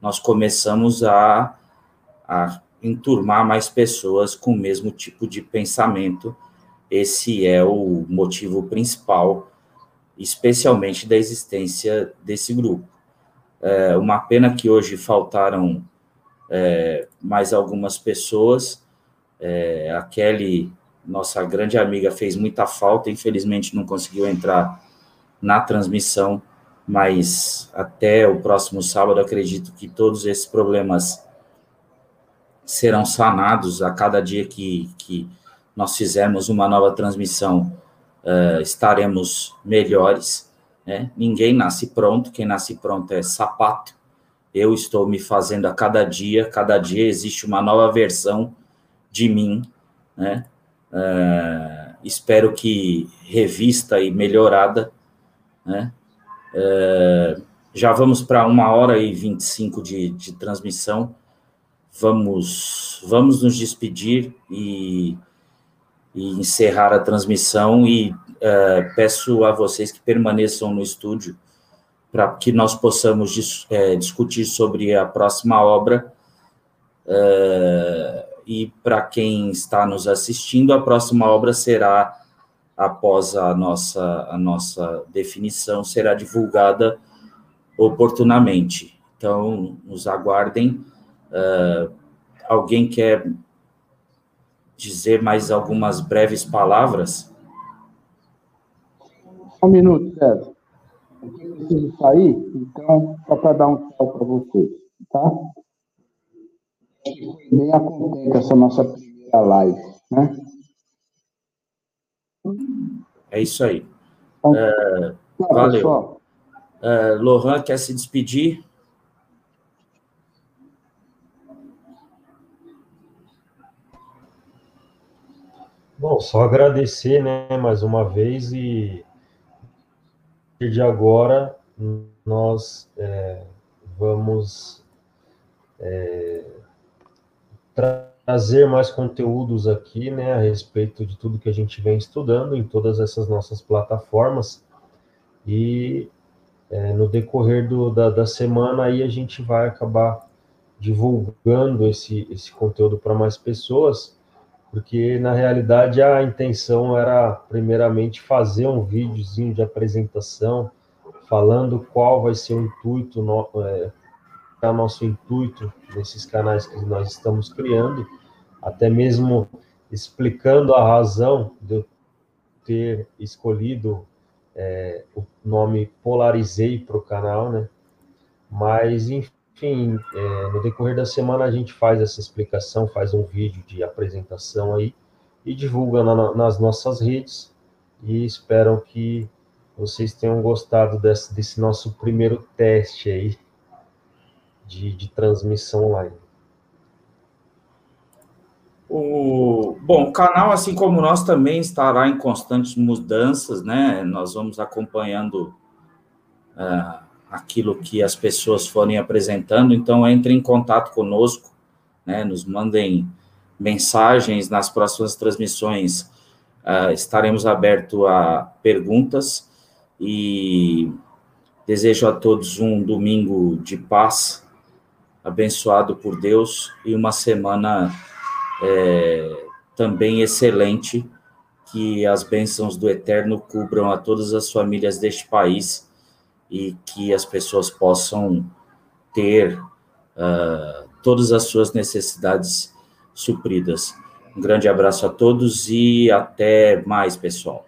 nós começamos a, a enturmar mais pessoas com o mesmo tipo de pensamento. Esse é o motivo principal, especialmente da existência desse grupo. É uma pena que hoje faltaram é, mais algumas pessoas. É, a Kelly, nossa grande amiga, fez muita falta, infelizmente não conseguiu entrar na transmissão, mas até o próximo sábado acredito que todos esses problemas serão sanados a cada dia que, que nós fizermos uma nova transmissão, uh, estaremos melhores. Né? Ninguém nasce pronto, quem nasce pronto é sapato. Eu estou me fazendo a cada dia, cada dia existe uma nova versão de mim, né? Uh, espero que revista e melhorada, né? É, já vamos para uma hora e 25 de, de transmissão. Vamos, vamos nos despedir e, e encerrar a transmissão. E é, peço a vocês que permaneçam no estúdio para que nós possamos dis, é, discutir sobre a próxima obra. É, e para quem está nos assistindo, a próxima obra será, após a nossa, a nossa definição, será divulgada oportunamente. Então, nos aguardem. Uh, alguém quer dizer mais algumas breves palavras? Um minuto, César. Eu preciso sair, então, só para dar um tchau para vocês, tá? Bem a essa nossa primeira live, né? É isso aí. Então, é, valeu. Pessoal. É, Lohan quer se despedir? Bom, só agradecer, né, mais uma vez e de agora nós é, vamos é, trazer mais conteúdos aqui, né, a respeito de tudo que a gente vem estudando em todas essas nossas plataformas. E é, no decorrer do, da, da semana aí a gente vai acabar divulgando esse, esse conteúdo para mais pessoas, porque na realidade a intenção era primeiramente fazer um videozinho de apresentação falando qual vai ser o intuito, no, é, é nosso intuito nesses canais que nós estamos criando, até mesmo explicando a razão de eu ter escolhido é, o nome Polarizei para o canal, né? Mas, enfim, enfim, é, no decorrer da semana a gente faz essa explicação, faz um vídeo de apresentação aí e divulga na, nas nossas redes e espero que vocês tenham gostado desse, desse nosso primeiro teste aí de, de transmissão online. O, bom, o canal, assim como nós, também estará em constantes mudanças, né? Nós vamos acompanhando uh, aquilo que as pessoas forem apresentando, então entre em contato conosco, né, nos mandem mensagens. Nas próximas transmissões, uh, estaremos abertos a perguntas. E desejo a todos um domingo de paz, abençoado por Deus e uma semana é, também excelente, que as bênçãos do Eterno cubram a todas as famílias deste país e que as pessoas possam ter uh, todas as suas necessidades supridas. Um grande abraço a todos e até mais, pessoal.